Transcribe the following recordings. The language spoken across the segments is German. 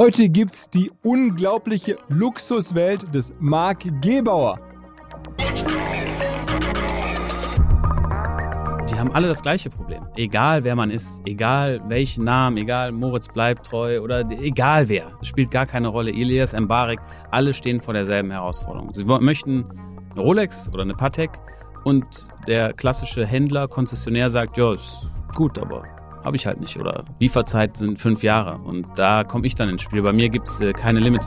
Heute gibt's die unglaubliche Luxuswelt des Mark Gebauer. Die haben alle das gleiche Problem. Egal wer man ist, egal welchen Namen, egal Moritz bleibt treu oder egal wer. Es spielt gar keine Rolle. Elias, Mbarek, alle stehen vor derselben Herausforderung. Sie möchten eine Rolex oder eine Patek und der klassische Händler, Konzessionär sagt, ja, ist gut, aber habe ich halt nicht. Oder Lieferzeit sind fünf Jahre. Und da komme ich dann ins Spiel. Bei mir gibt es äh, keine Limits.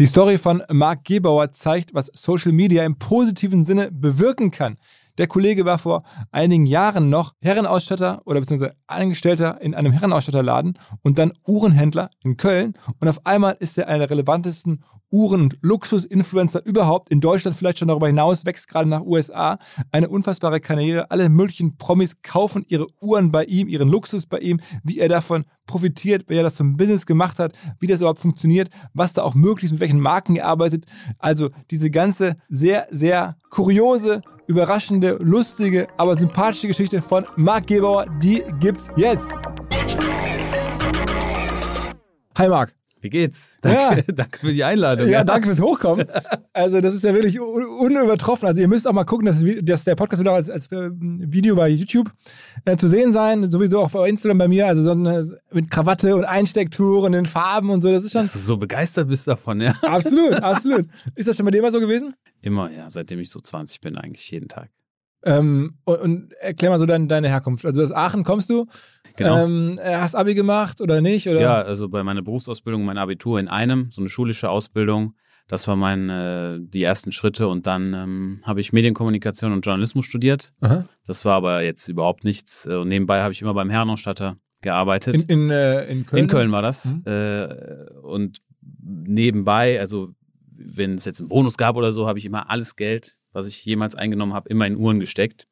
Die Story von Marc Gebauer zeigt, was Social Media im positiven Sinne bewirken kann. Der Kollege war vor einigen Jahren noch Herrenausstatter oder beziehungsweise Angestellter in einem Herrenausstatterladen und dann Uhrenhändler in Köln. Und auf einmal ist er einer der relevantesten Uhren- und Luxus-Influencer überhaupt. In Deutschland vielleicht schon darüber hinaus, wächst gerade nach USA. Eine unfassbare Karriere. Alle möglichen Promis kaufen ihre Uhren bei ihm, ihren Luxus bei ihm, wie er davon profitiert, wie er das zum Business gemacht hat, wie das überhaupt funktioniert, was da auch möglich ist, mit welchen Marken er arbeitet. Also diese ganze sehr, sehr kuriose, überraschende, lustige, aber sympathische Geschichte von Marc Gebauer, die gibt's jetzt. Hi Marc. Wie geht's? Danke, ja. danke für die Einladung. Ja, danke fürs Hochkommen. Also, das ist ja wirklich unübertroffen. Also, ihr müsst auch mal gucken, dass, dass der Podcast wird auch als, als äh, Video bei YouTube äh, zu sehen sein. Sowieso auch bei Instagram bei mir. Also, so eine, mit Krawatte und Einstecktuch und den Farben und so. Das ist schon. Dass du so begeistert bist davon, ja. Absolut, absolut. Ist das schon bei dir immer so gewesen? Immer, ja. Seitdem ich so 20 bin, eigentlich jeden Tag. Ähm, und, und, erklär mal so dein, deine Herkunft. Also aus Aachen kommst du. Genau. Ähm, hast Abi gemacht oder nicht? Oder? Ja, also bei meiner Berufsausbildung, mein Abitur in einem, so eine schulische Ausbildung. Das waren meine, äh, die ersten Schritte und dann ähm, habe ich Medienkommunikation und Journalismus studiert. Aha. Das war aber jetzt überhaupt nichts. Und nebenbei habe ich immer beim Herrenausstatter gearbeitet. In, in, äh, in Köln? In Köln war das. Mhm. Äh, und nebenbei, also wenn es jetzt einen Bonus gab oder so, habe ich immer alles Geld was ich jemals eingenommen habe, immer in Uhren gesteckt.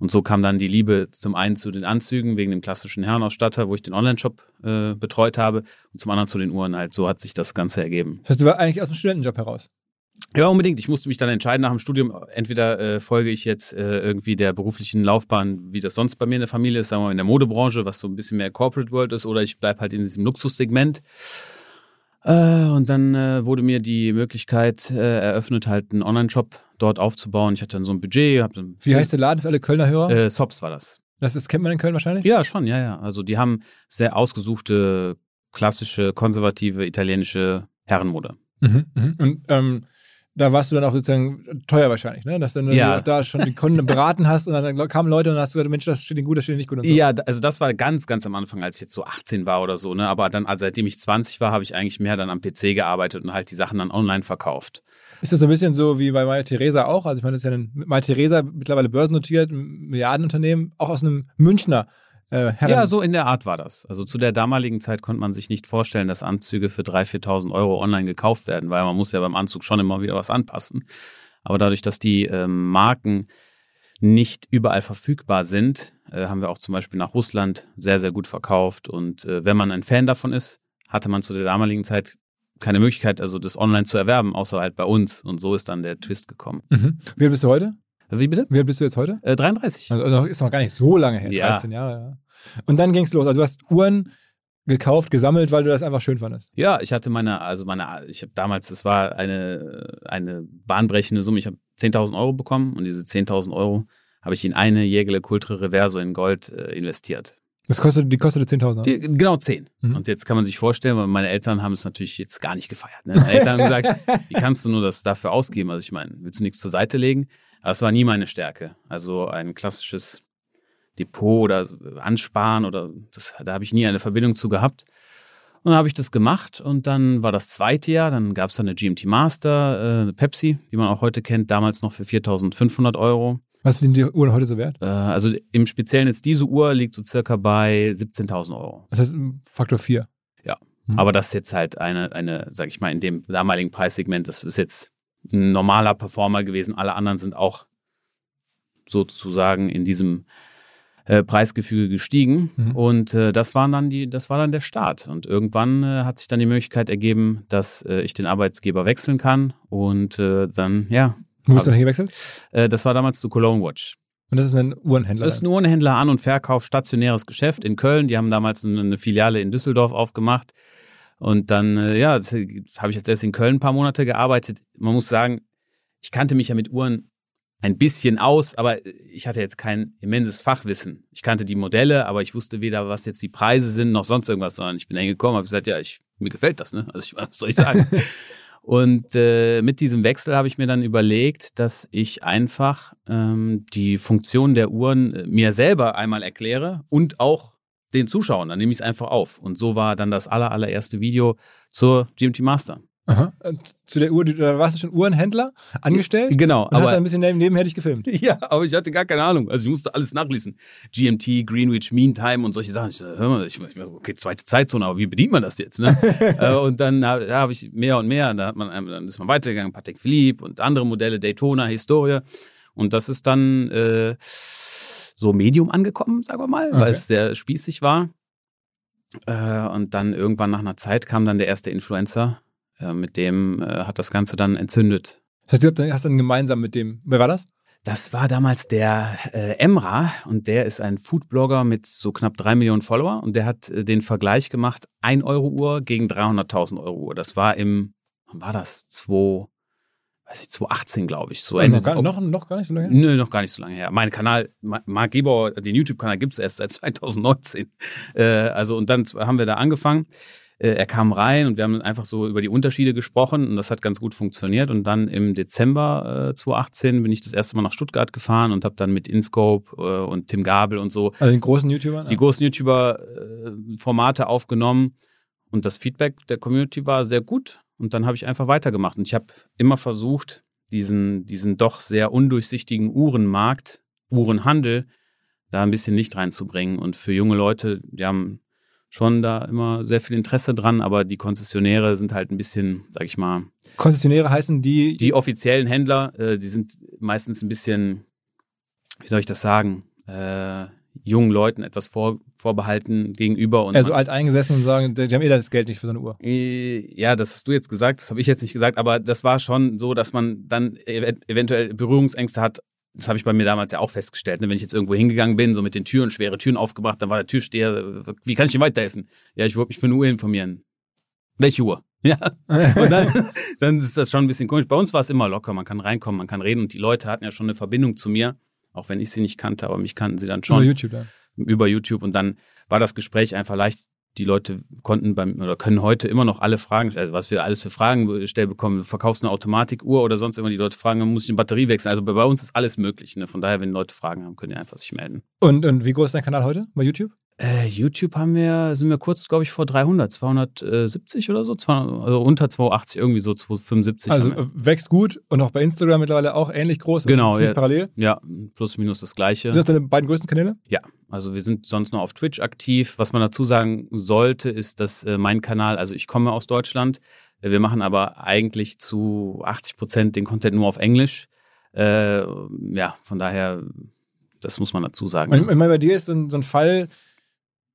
Und so kam dann die Liebe zum einen zu den Anzügen wegen dem klassischen Herrenausstatter, wo ich den Online-Shop äh, betreut habe, und zum anderen zu den Uhren halt. So hat sich das Ganze ergeben. Das heißt, du war eigentlich aus dem Studentenjob heraus? Ja, unbedingt. Ich musste mich dann entscheiden nach dem Studium. Entweder äh, folge ich jetzt äh, irgendwie der beruflichen Laufbahn, wie das sonst bei mir in der Familie ist, sagen wir mal in der Modebranche, was so ein bisschen mehr Corporate World ist, oder ich bleibe halt in diesem Luxussegment. Äh, und dann äh, wurde mir die Möglichkeit äh, eröffnet, halt einen Online-Shop dort aufzubauen. Ich hatte dann so ein Budget. Wie heißt der Laden für alle Kölner Hörer? Äh, Sops war das. Das ist, kennt man in Köln wahrscheinlich? Ja, schon, ja, ja. Also die haben sehr ausgesuchte, klassische, konservative, italienische Herrenmode. Mhm, mh. Und ähm, da warst du dann auch sozusagen teuer wahrscheinlich, ne? Dass dann ja. du da schon die Kunden beraten hast und dann kamen Leute und dann hast du gesagt, Mensch, das steht ihnen gut, das steht ihnen nicht gut und so. Ja, also das war ganz, ganz am Anfang, als ich jetzt so 18 war oder so, ne? Aber dann, also seitdem ich 20 war, habe ich eigentlich mehr dann am PC gearbeitet und halt die Sachen dann online verkauft. Ist das ein bisschen so wie bei Maya Theresa auch? Also ich meine, das ist ja ein Maya Theresa mittlerweile börsennotiert, ein Milliardenunternehmen, auch aus einem Münchner äh. Ja, so in der Art war das. Also zu der damaligen Zeit konnte man sich nicht vorstellen, dass Anzüge für 3.000, 4.000 Euro online gekauft werden, weil man muss ja beim Anzug schon immer wieder was anpassen. Aber dadurch, dass die ähm, Marken nicht überall verfügbar sind, äh, haben wir auch zum Beispiel nach Russland sehr, sehr gut verkauft. Und äh, wenn man ein Fan davon ist, hatte man zu der damaligen Zeit keine Möglichkeit, also das online zu erwerben, außer halt bei uns. Und so ist dann der Twist gekommen. Mhm. Wie alt bist du heute? Wie bitte? Wie alt bist du jetzt heute? Äh, 33. Also noch- ist noch gar nicht so lange her, Ja. 13 Jahre. Ja. Und dann ging's los. Also du hast Uhren gekauft, gesammelt, weil du das einfach schön fandest. Ja, ich hatte meine, also meine, ich habe damals, das war eine, eine bahnbrechende Summe. Ich habe 10.000 Euro bekommen und diese 10.000 Euro habe ich in eine Jägerle Cultre Reverso in Gold äh, investiert. Das kostet, die kostete 10.000 Euro. Die, genau 10. Mhm. Und jetzt kann man sich vorstellen, weil meine Eltern haben es natürlich jetzt gar nicht gefeiert. Ne? Meine Eltern haben gesagt, wie kannst du nur das dafür ausgeben? Also ich meine, willst du nichts zur Seite legen? Aber es war nie meine Stärke. Also ein klassisches Depot oder Ansparen oder das, da habe ich nie eine Verbindung zu gehabt. Und dann habe ich das gemacht und dann war das zweite Jahr, dann gab es da eine GMT Master, äh, Pepsi, die man auch heute kennt, damals noch für 4.500 Euro. Was sind die Uhren heute so wert? Äh, also im Speziellen jetzt diese Uhr liegt so circa bei 17.000 Euro. Das heißt Faktor 4. Mhm. Aber das ist jetzt halt eine, eine, sag ich mal, in dem damaligen Preissegment, das ist jetzt ein normaler Performer gewesen. Alle anderen sind auch sozusagen in diesem äh, Preisgefüge gestiegen. Mhm. Und äh, das waren dann die, das war dann der Start. Und irgendwann äh, hat sich dann die Möglichkeit ergeben, dass äh, ich den Arbeitsgeber wechseln kann. Und äh, dann, ja, Wo bist du denn gewechselt? äh, das war damals zu Cologne Watch. Und das ist ein Uhrenhändler. Das ist ein Uhrenhändler An- und Verkauf, stationäres Geschäft in Köln. Die haben damals eine Filiale in Düsseldorf aufgemacht. Und dann, äh, ja, das habe ich jetzt erst in Köln ein paar Monate gearbeitet. Man muss sagen, ich kannte mich ja mit Uhren ein bisschen aus, aber ich hatte jetzt kein immenses Fachwissen. Ich kannte die Modelle, aber ich wusste weder, was jetzt die Preise sind, noch sonst irgendwas, sondern ich bin hingekommen, habe gesagt, ja, ich, mir gefällt das, ne? Also ich, was soll ich sagen? Und äh, mit diesem Wechsel habe ich mir dann überlegt, dass ich einfach ähm, die Funktion der Uhren äh, mir selber einmal erkläre und auch den Zuschauern. Dann nehme ich es einfach auf. Und so war dann das aller, allererste Video zur GMT Master. Aha. Und Zu der Uhr, da warst du schon Uhrenhändler angestellt? Genau, Und hast aber ein bisschen neben, nebenher gefilmt. Ja, aber ich hatte gar keine Ahnung. Also ich musste alles nachlesen. GMT, Greenwich Mean Time und solche Sachen. Ich, so, hör mal, ich, ich okay, zweite Zeitzone, aber wie bedient man das jetzt? Ne? Äh, und dann ja, habe ich mehr und mehr, da hat man, ähm, dann ist man weitergegangen, Patek Philippe und andere Modelle, Daytona, Historie. Und das ist dann äh, so Medium angekommen, sagen wir mal, Okay. weil es sehr spießig war. Äh, und dann irgendwann nach einer Zeit kam dann der erste Influencer, äh, mit dem äh, hat das Ganze dann entzündet. Das heißt, du hast dann gemeinsam mit dem, wer war das? Das war damals der äh, Emra und der ist ein Foodblogger mit so knapp drei Millionen Follower und der hat äh, den Vergleich gemacht, 1 Euro Uhr gegen 300.000 Euro Uhr. Das war im, wann war das? 2, weiß ich, 2018 glaube ich. So Ende noch, gar, noch, noch gar nicht so lange? her? Nö, noch gar nicht so lange her. Mein Kanal, Ma- Marc Gebauer, den YouTube-Kanal gibt's erst seit 2019. Äh, also und dann haben wir da angefangen. Äh, er kam rein und wir haben einfach so über die Unterschiede gesprochen und das hat ganz gut funktioniert. Und dann im Dezember äh, 2018 bin ich das erste Mal nach Stuttgart gefahren und habe dann mit InScope äh, und Tim Gabel und so Also den großen YouTubern? die großen YouTuber-Formate aufgenommen und das Feedback der Community war sehr gut. Und dann habe ich einfach weitergemacht. Und ich habe immer versucht, diesen, diesen doch sehr undurchsichtigen Uhrenmarkt, Uhrenhandel, da ein bisschen Licht reinzubringen. Und für junge Leute, die haben schon da immer sehr viel Interesse dran, aber die Konzessionäre sind halt ein bisschen, sag ich mal, Konzessionäre heißen die, die offiziellen Händler, äh, die sind meistens ein bisschen, wie soll ich das sagen, äh, jungen Leuten etwas vor, vorbehalten gegenüber. Und also alt eingesessen und sagen, die haben eh das Geld nicht für so eine Uhr. Äh, ja, das hast du jetzt gesagt, das habe ich jetzt nicht gesagt, aber das war schon so, dass man dann ev eventuell Berührungsängste hat. Das habe ich bei mir damals ja auch festgestellt. Ne? Wenn ich jetzt irgendwo hingegangen bin, so mit den Türen, schwere Türen aufgebracht, dann war der Türsteher, wie kann ich ihm weiterhelfen? Ja, ich wollte mich für eine Uhr informieren. Welche Uhr? Ja. Und dann, dann ist das schon ein bisschen komisch. Bei uns war es immer locker, man kann reinkommen, man kann reden und die Leute hatten ja schon eine Verbindung zu mir, auch wenn ich sie nicht kannte, aber mich kannten sie dann schon Über YouTube dann. über YouTube und dann war das Gespräch einfach leicht. Die Leute konnten beim oder können heute immer noch alle Fragen, also was wir alles für Fragen gestellt bekommen. Du verkaufst eine Automatikuhr oder sonst immer die Leute fragen, muss ich eine Batterie wechseln? Also bei bei uns ist alles möglich. Ne? Von daher, wenn Leute Fragen haben, können die einfach sich melden. Und, und wie groß ist dein Kanal heute bei YouTube? Äh, YouTube haben wir, sind wir kurz, glaube ich, vor 300, 270 oder so, 200, also unter 280, irgendwie so 275. Also wächst gut und auch bei Instagram mittlerweile auch ähnlich groß. Genau, ja. parallel. Ja, plus minus das gleiche. Sind das deine beiden größten Kanäle? Ja, also wir sind sonst noch auf Twitch aktiv. Was man dazu sagen sollte, ist, dass äh, mein Kanal, also ich komme aus Deutschland, wir machen aber eigentlich zu 80 Prozent den Content nur auf Englisch. Äh, ja, von daher, das muss man dazu sagen. Ich meine, bei dir ist so ein, so ein Fall,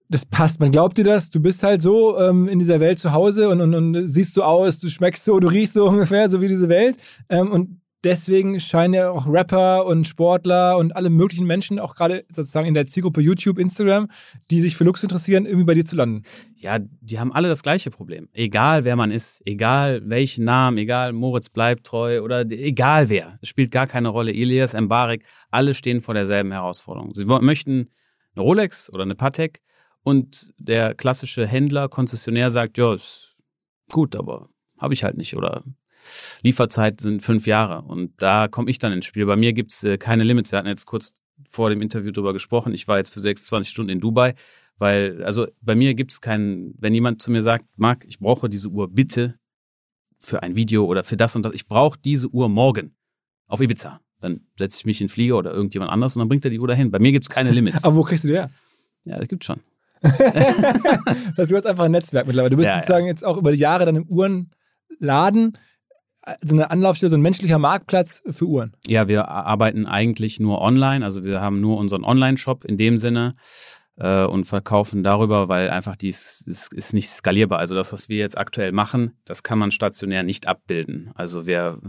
das passt. Man glaubt dir das. Du bist halt so ähm, in dieser Welt zu Hause und, und, und, siehst so aus, du schmeckst so, du riechst so ungefähr, so wie diese Welt. Ähm, und deswegen scheinen ja auch Rapper und Sportler und alle möglichen Menschen, auch gerade sozusagen in der Zielgruppe YouTube, Instagram, die sich für Lux interessieren, irgendwie bei dir zu landen. Ja, die haben alle das gleiche Problem. Egal wer man ist, egal welchen Namen, egal Moritz bleibt treu oder egal wer. Es spielt gar keine Rolle. Elias, Mbarek, alle stehen vor derselben Herausforderung. Sie möchten eine Rolex oder eine Patek und der klassische Händler, Konzessionär sagt, ja, ist gut, aber habe ich halt nicht oder Lieferzeit sind fünf Jahre und da komme ich dann ins Spiel. Bei mir gibt's äh, keine Limits. Wir hatten jetzt kurz vor dem Interview drüber gesprochen. Ich war jetzt für 26 Stunden in Dubai, weil, also bei mir gibt's keinen, wenn jemand zu mir sagt, Marc, ich brauche diese Uhr bitte für ein Video oder für das und das, ich brauche diese Uhr morgen auf Ibiza. Dann setze ich mich in den Flieger oder irgendjemand anders und dann bringt er die Uhr dahin. Bei mir gibt's keine Limits. Aber wo kriegst du die her? Ja, das gibt's schon. das du hast einfach ein Netzwerk mittlerweile. Du bist ja, sozusagen ja. jetzt auch über die Jahre dann im Uhrenladen so eine Anlaufstelle, so ein menschlicher Marktplatz für Uhren. Ja, wir arbeiten eigentlich nur online. Also wir haben nur unseren Online-Shop in dem Sinne äh, und verkaufen darüber, weil einfach dies ist, ist nicht skalierbar. Also das, was wir jetzt aktuell machen, das kann man stationär nicht abbilden. Also wir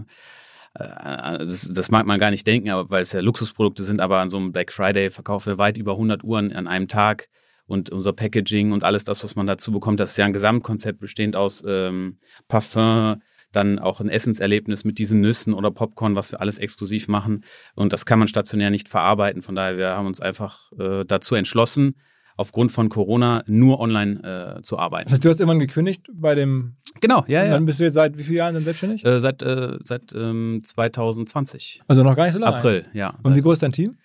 äh, das, das, mag man gar nicht denken, aber weil es ja Luxusprodukte sind, aber an so einem Black Friday verkaufen wir weit über 100 Uhren an einem Tag und unser Packaging und alles das, was man dazu bekommt, das ist ja ein Gesamtkonzept bestehend aus ähm, Parfum, dann auch ein Essenserlebnis mit diesen Nüssen oder Popcorn, was wir alles exklusiv machen. Und das kann man stationär nicht verarbeiten. Von daher, wir haben uns einfach äh, dazu entschlossen, aufgrund von Corona nur online äh, zu arbeiten. Das heißt, du hast irgendwann gekündigt bei dem. Genau, ja, ja. Dann bist du jetzt seit wie vielen Jahren dann selbstständig? Äh, seit äh, seit ähm, 2020. Also noch gar nicht so lange. April, ja. Und wie groß ist dein Team?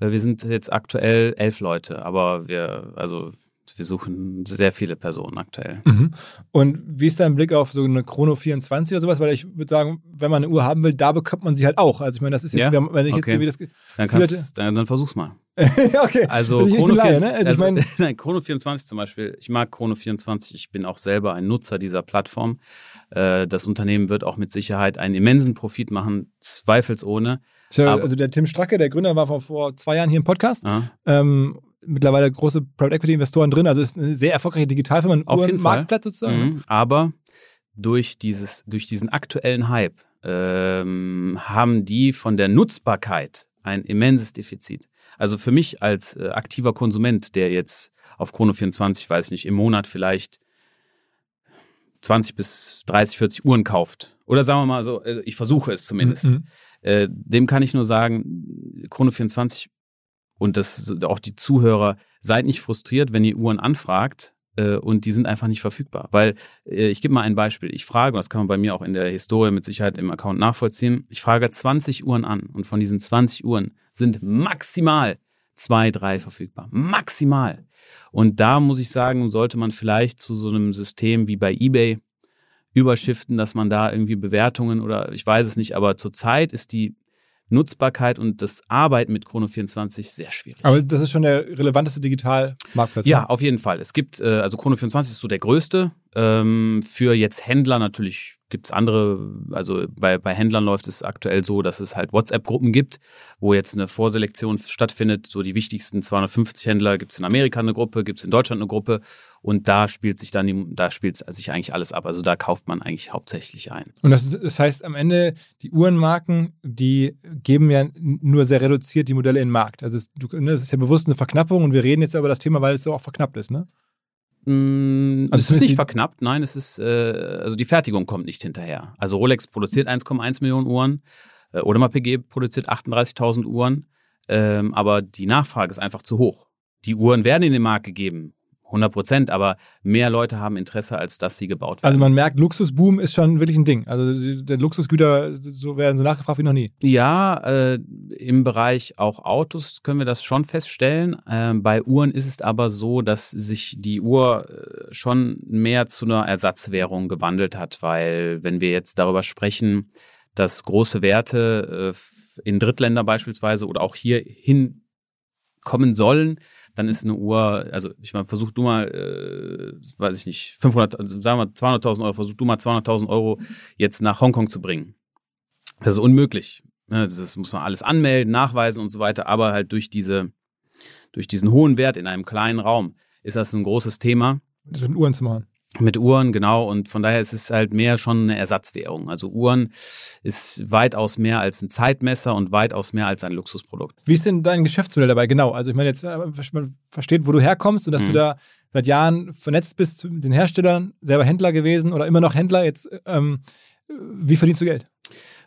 Äh, wir sind jetzt aktuell elf Leute, aber wir, also wir suchen sehr viele Personen aktuell. Mhm. Und wie ist dein Blick auf so eine Chrono 24 oder sowas? Weil ich würde sagen, wenn man eine Uhr haben will, da bekommt man sie halt auch. Also ich meine, das ist jetzt, ja? wenn ich okay. jetzt wie das dann, kannst, dann, dann versuch's mal. okay. Also, also Chrono, Laie, ne? also, also ich mein, nein, Chrono 24 zum Beispiel. Ich mag Chrono 24. Ich bin auch selber ein Nutzer dieser Plattform. Äh, das Unternehmen wird auch mit Sicherheit einen immensen Profit machen, zweifelsohne. also der Tim Stracke, der Gründer, war vor, vor zwei Jahren hier im Podcast. Ähm, mittlerweile große Private Equity Investoren drin. Also ist eine sehr erfolgreiche Digitalfirma, ein Auf jeden Marktplatz sozusagen. Mhm. Aber durch dieses, durch diesen aktuellen Hype ähm, haben die von der Nutzbarkeit ein immenses Defizit. Also für mich als äh, aktiver Konsument, der jetzt auf Chrono24, weiß ich nicht, im Monat vielleicht 20 bis 30, 40 Uhren kauft. Oder sagen wir mal so, also ich versuche es zumindest. Mhm. Äh, dem kann ich nur sagen, Chrono24 und das auch die Zuhörer, seid nicht frustriert, wenn ihr Uhren anfragt äh, und die sind einfach nicht verfügbar. Weil äh, ich gebe mal ein Beispiel. Ich frage, das kann man bei mir auch in der Historie mit Sicherheit im Account nachvollziehen, ich frage 20 Uhren an und von diesen 20 Uhren sind maximal zwei, drei verfügbar. Maximal. Und da muss ich sagen, sollte man vielleicht zu so einem System wie bei eBay überschiften, dass man da irgendwie Bewertungen oder ich weiß es nicht, aber zurzeit ist die Nutzbarkeit und das Arbeiten mit Chrono 24 sehr schwierig. Aber das ist schon der relevanteste Digitalmarktplatz. Ja, auf jeden Fall. Es gibt, äh, also Chrono 24 ist so der größte. Ähm, für jetzt Händler natürlich gibt es andere, also bei, bei Händlern läuft es aktuell so, dass es halt WhatsApp-Gruppen gibt, wo jetzt eine Vorselektion stattfindet. So die wichtigsten 250 Händler gibt es in Amerika eine Gruppe, gibt es in Deutschland eine Gruppe und da spielt sich dann, die, da spielt sich eigentlich alles ab. Also da kauft man eigentlich hauptsächlich ein. Und das, das heißt am Ende, die Uhrenmarken, die geben ja nur sehr reduziert die Modelle in den Markt. Also es, ne, das ist ja bewusst eine Verknappung und wir reden jetzt über das Thema, weil es so auch verknappt ist, ne? Mm, also es ist nicht verknappt, nein, es ist, äh, also die Fertigung kommt nicht hinterher. Also Rolex produziert 1,1 Millionen Uhren, äh, Audemars PG produziert 38.000 Uhren, ähm, aber die Nachfrage ist einfach zu hoch. Die Uhren werden in den Markt gegeben, 100 Prozent, aber mehr Leute haben Interesse, als dass sie gebaut werden. Also man merkt, Luxusboom ist schon wirklich ein Ding. Also der Luxusgüter so werden so nachgefragt wie noch nie. Ja, äh, im Bereich auch Autos können wir das schon feststellen. Äh, bei Uhren ist es aber so, dass sich die Uhr äh, schon mehr zu einer Ersatzwährung gewandelt hat, weil wenn wir jetzt darüber sprechen, dass große Werte äh, in Drittländer beispielsweise oder auch hier hinkommen sollen, dann ist eine Uhr, also ich meine, versuch du mal, äh, weiß ich nicht, 500, also sagen wir 200.000 Euro, versuch du mal 200.000 Euro jetzt nach Hongkong zu bringen. Das ist unmöglich. Ne? Das muss man alles anmelden, nachweisen und so weiter, aber halt durch diese, durch diesen hohen Wert in einem kleinen Raum ist das ein großes Thema. Das sind Uhren zu machen. Mit Uhren, genau. Und von daher ist es halt mehr schon eine Ersatzwährung. Also Uhren ist weitaus mehr als ein Zeitmesser und weitaus mehr als ein Luxusprodukt. Wie ist denn dein Geschäftsmodell dabei? Genau. Also ich meine, jetzt äh, man versteht, wo du herkommst und dass mhm. du da seit Jahren vernetzt bist mit den Herstellern, selber Händler gewesen oder immer noch Händler. Jetzt, ähm, wie verdienst du Geld?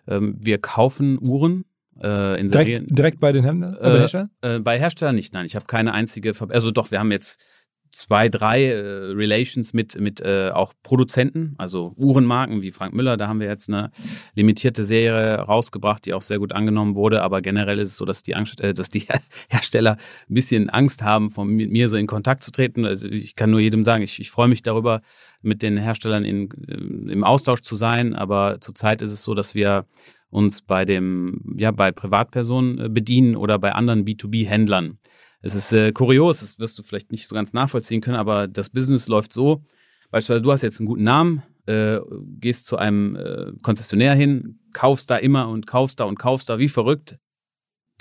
Ähm, wir kaufen Uhren äh. Direkt, direkt bei den Händlern, äh, bei Herstellern? Äh, bei Herstellern nicht, nein. Ich habe keine einzige, Ver also doch, wir haben jetzt zwei, drei äh, Relations mit, mit äh, auch Produzenten, also Uhrenmarken wie Frank Müller. Da haben wir jetzt eine limitierte Serie rausgebracht, die auch sehr gut angenommen wurde. Aber generell ist es so, dass die, Angst, äh, dass die Hersteller ein bisschen Angst haben, von mir so in Kontakt zu treten. Also ich kann nur jedem sagen, ich, ich freue mich darüber, mit den Herstellern in, äh, im Austausch zu sein. Aber zurzeit ist es so, dass wir uns bei dem, ja, bei Privatpersonen äh, bedienen oder bei anderen B2B-Händlern. Es ist äh, kurios, das wirst du vielleicht nicht so ganz nachvollziehen können, aber das Business läuft so. Beispielsweise, du hast jetzt einen guten Namen, äh, gehst zu einem äh, Konzessionär hin, kaufst da immer und kaufst da und kaufst da wie verrückt.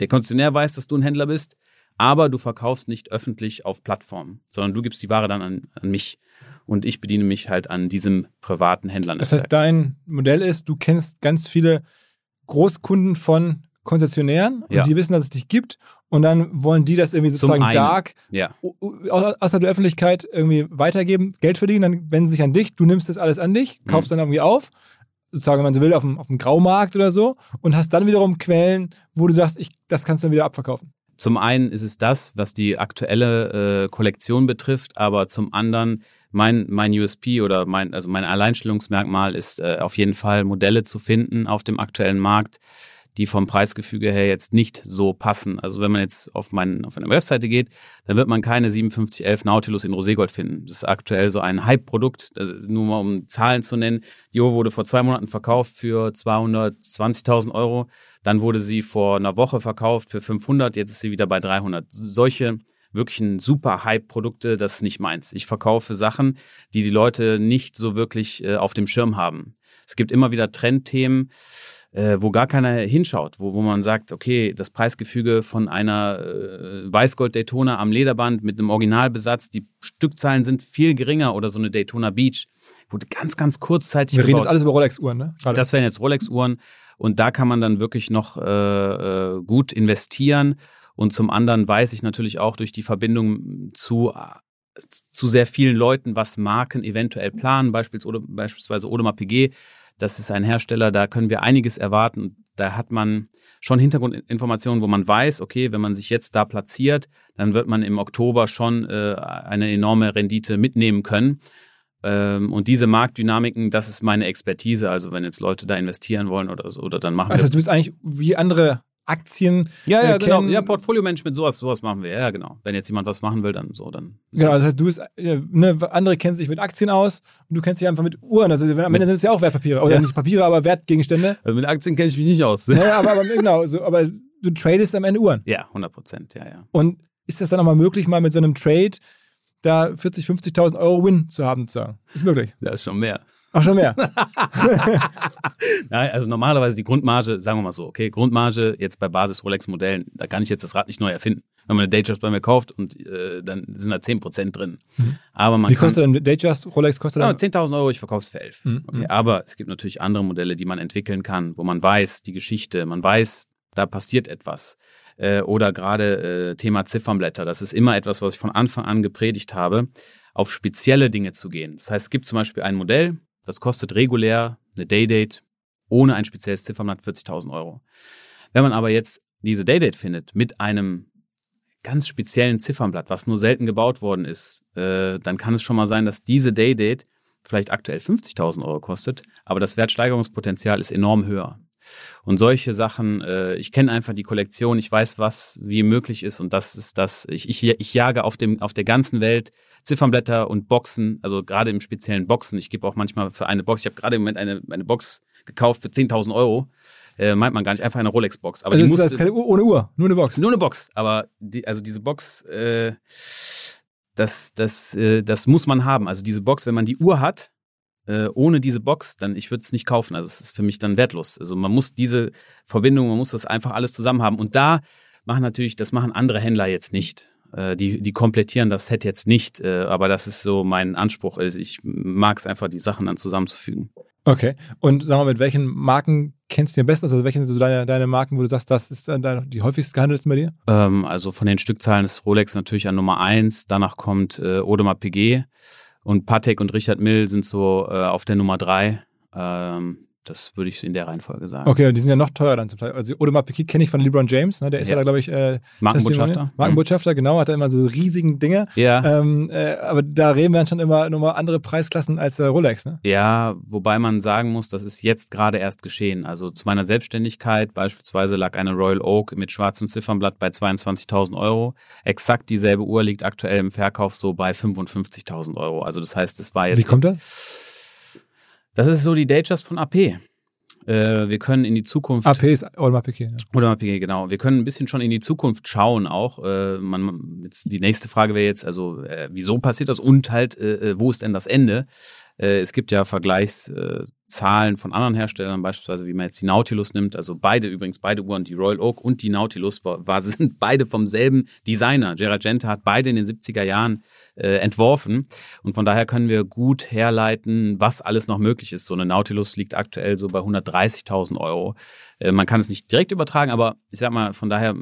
Der Konzessionär weiß, dass du ein Händler bist, aber du verkaufst nicht öffentlich auf Plattformen, sondern du gibst die Ware dann an, an mich und ich bediene mich halt an diesem privaten Händler. Das heißt, dein Modell ist, du kennst ganz viele Großkunden von Konzessionären und ja. die wissen, dass es dich gibt und dann wollen die das irgendwie sozusagen dark ja. außerhalb der Öffentlichkeit irgendwie weitergeben, Geld verdienen, dann wenden sie sich an dich, du nimmst das alles an dich, kaufst mhm. dann irgendwie auf, sozusagen, wenn man so will, auf dem, auf dem Graumarkt oder so und hast dann wiederum Quellen, wo du sagst, ich, das kannst du dann wieder abverkaufen. Zum einen ist es das, was die aktuelle äh, Kollektion betrifft, aber zum anderen mein, mein USP oder mein, also mein Alleinstellungsmerkmal ist äh, auf jeden Fall Modelle zu finden auf dem aktuellen Markt, die vom Preisgefüge her jetzt nicht so passen. Also wenn man jetzt auf, mein, auf eine Webseite geht, dann wird man keine 5711 Nautilus in Roségold finden. Das ist aktuell so ein Hype-Produkt, nur mal um Zahlen zu nennen. Die Uhr wurde vor zwei Monaten verkauft für 220.000 Euro. Dann wurde sie vor einer Woche verkauft für 500. Jetzt ist sie wieder bei 300. Solche wirklichen super Hype-Produkte, das ist nicht meins. Ich verkaufe Sachen, die die Leute nicht so wirklich äh, auf dem Schirm haben. Es gibt immer wieder Trendthemen, äh, wo gar keiner hinschaut, wo, wo man sagt, okay, das Preisgefüge von einer äh, Weißgold-Daytona am Lederband mit einem Originalbesatz, die Stückzahlen sind viel geringer oder so eine Daytona Beach, wurde ganz, ganz kurzzeitig Wir reden jetzt alles über Rolex-Uhren, ne? Gerade. Das wären jetzt Rolex-Uhren und da kann man dann wirklich noch äh, äh, gut investieren und zum anderen weiß ich natürlich auch durch die Verbindung zu zu sehr vielen Leuten, was Marken eventuell planen, beispielsweise, beispielsweise Audemars Piguet, das ist ein Hersteller, da können wir einiges erwarten. Da hat man schon Hintergrundinformationen, wo man weiß, okay, wenn man sich jetzt da platziert, dann wird man im Oktober schon äh, eine enorme Rendite mitnehmen können. Ähm, und diese Marktdynamiken, das ist meine Expertise. Also wenn jetzt Leute da investieren wollen oder so, oder dann machen also, wir. Also du bist eigentlich wie andere Aktien. Ja, ja, äh, genau. Ja, Portfolio-Management, sowas, sowas machen wir. Ja, genau. Wenn jetzt jemand was machen will, dann so, dann. Genau, das heißt, du bist, ne, andere kennen sich mit Aktien aus und du kennst dich einfach mit Uhren. Also am Ende sind es ja auch Wertpapiere. Oder ja. nicht Papiere, aber Wertgegenstände. Also mit Aktien kenne ich mich nicht aus. Ja, aber, aber genau, so, aber du tradest am Ende Uhren. Ja, 100 Prozent, ja, ja. Und ist das dann auch mal möglich, mal mit so einem Trade da 40, 50.000 Euro Win zu haben, zu sagen? Ist möglich. Das ist schon mehr. Auch schon mehr. Nein, also normalerweise die Grundmarge, sagen wir mal so, okay, Grundmarge jetzt bei Basis Rolex Modellen, da kann ich jetzt das Rad nicht neu erfinden. Wenn man eine Datejust bei mir kauft und äh, dann sind da 10% drin. Mhm. Aber man Wie kostet denn Datejust Rolex kostet dann? 10.000 Euro, ich verkaufe es für 11. Mhm. Okay, aber es gibt natürlich andere Modelle, die man entwickeln kann, wo man weiß, die Geschichte, man weiß, da passiert etwas äh, oder gerade äh, Thema Ziffernblätter. Das ist immer etwas, was ich von Anfang an gepredigt habe, auf spezielle Dinge zu gehen. Das heißt, es gibt zum Beispiel ein Modell, das kostet regulär eine Daydate ohne ein spezielles Ziffernblatt 40.000 Euro. Wenn man aber jetzt diese Daydate findet mit einem ganz speziellen Ziffernblatt, was nur selten gebaut worden ist, äh, dann kann es schon mal sein, dass diese Day-Date vielleicht aktuell 50.000 Euro kostet, aber das Wertsteigerungspotenzial ist enorm höher. Und solche Sachen, äh, ich kenne einfach die Kollektion, ich weiß, was wie möglich ist und das ist das, ich, ich, ich jage auf, dem, auf der ganzen Welt Ziffernblätter und Boxen, also gerade im speziellen Boxen. Ich gebe auch manchmal für eine Box, ich habe gerade im Moment eine, eine Box gekauft für 10.000 Euro. Äh, meint man gar nicht, einfach eine Rolex-Box. Aber also die das ist keine Uhr, ohne Uhr, nur eine Box. Nur eine Box, aber die, also diese Box, äh, das, das, äh, das muss man haben. Also diese Box, wenn man die Uhr hat, äh, ohne diese Box, dann ich würde es nicht kaufen. Also es ist für mich dann wertlos. Also man muss diese Verbindung, man muss das einfach alles zusammen haben. Und da machen natürlich, das machen andere Händler jetzt nicht. Äh, die, die komplettieren das Set jetzt nicht, äh, aber das ist so mein Anspruch. Also ich mag es einfach, die Sachen dann zusammenzufügen. Okay. Und sag mal, mit welchen Marken kennst du am besten? Also welche sind so deine, deine Marken, wo du sagst, das ist dann die häufigst gehandelten bei dir? Ähm, also von den Stückzahlen ist Rolex natürlich an Nummer eins. Danach kommt äh, Audemars PG und Patek und Richard Mill sind so äh, auf der Nummer drei. Ähm, das würde ich in der Reihenfolge sagen. Okay, und die sind ja noch teurer dann zum Teil. Also Audemars Piguet kenne ich von LeBron James, ne? der ist ja, ja da, glaube ich, äh, Markenbotschafter. Markenbotschafter, mhm. genau, hat er immer so riesigen Dinge. Ja. Ähm, äh, aber da reden wir dann schon immer nochmal andere Preisklassen als äh, Rolex, ne? Ja, wobei man sagen muss, das ist jetzt gerade erst geschehen. Also zu meiner Selbstständigkeit beispielsweise lag eine Royal Oak mit schwarzem Ziffernblatt bei 22.000 Euro. Exakt dieselbe Uhr liegt aktuell im Verkauf so bei 55.000 Euro. Also das heißt, es war jetzt. Wie kommt das? Das ist so die Datejust von AP. Äh, wir können in die Zukunft. AP ist Audemars Piguet. Ja. Audemars Piguet, genau. Wir können ein bisschen schon in die Zukunft schauen auch. Äh, man, jetzt die nächste Frage wäre jetzt, also äh, wieso passiert das und halt, äh, äh wo ist denn das Ende? Äh, es gibt ja Vergleichszahlen von anderen Herstellern, beispielsweise wie man jetzt die Nautilus nimmt. Also beide übrigens, beide Uhren, die Royal Oak und die Nautilus, war, war, sind beide vom selben Designer. Gerard Genta hat beide in den 70er Jahren äh, entworfen. Und von daher können wir gut herleiten, was alles noch möglich ist. So eine Nautilus liegt aktuell so bei 130.000 Euro. Äh, man kann es nicht direkt übertragen, aber ich sag mal, von daher,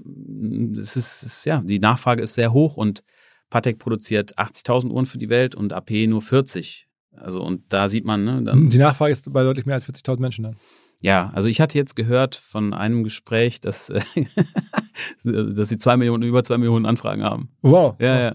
es ist, ist ja, die Nachfrage ist sehr hoch und Patek produziert 80.000 Uhren für die Welt und AP nur 40. Also und da sieht man, ne, dann, Die Nachfrage ist bei deutlich mehr als 40.000 Menschen dann. Ja, also ich hatte jetzt gehört von einem Gespräch, dass, dass sie zwei Millionen, über zwei Millionen Anfragen haben. Wow. Ja, ja.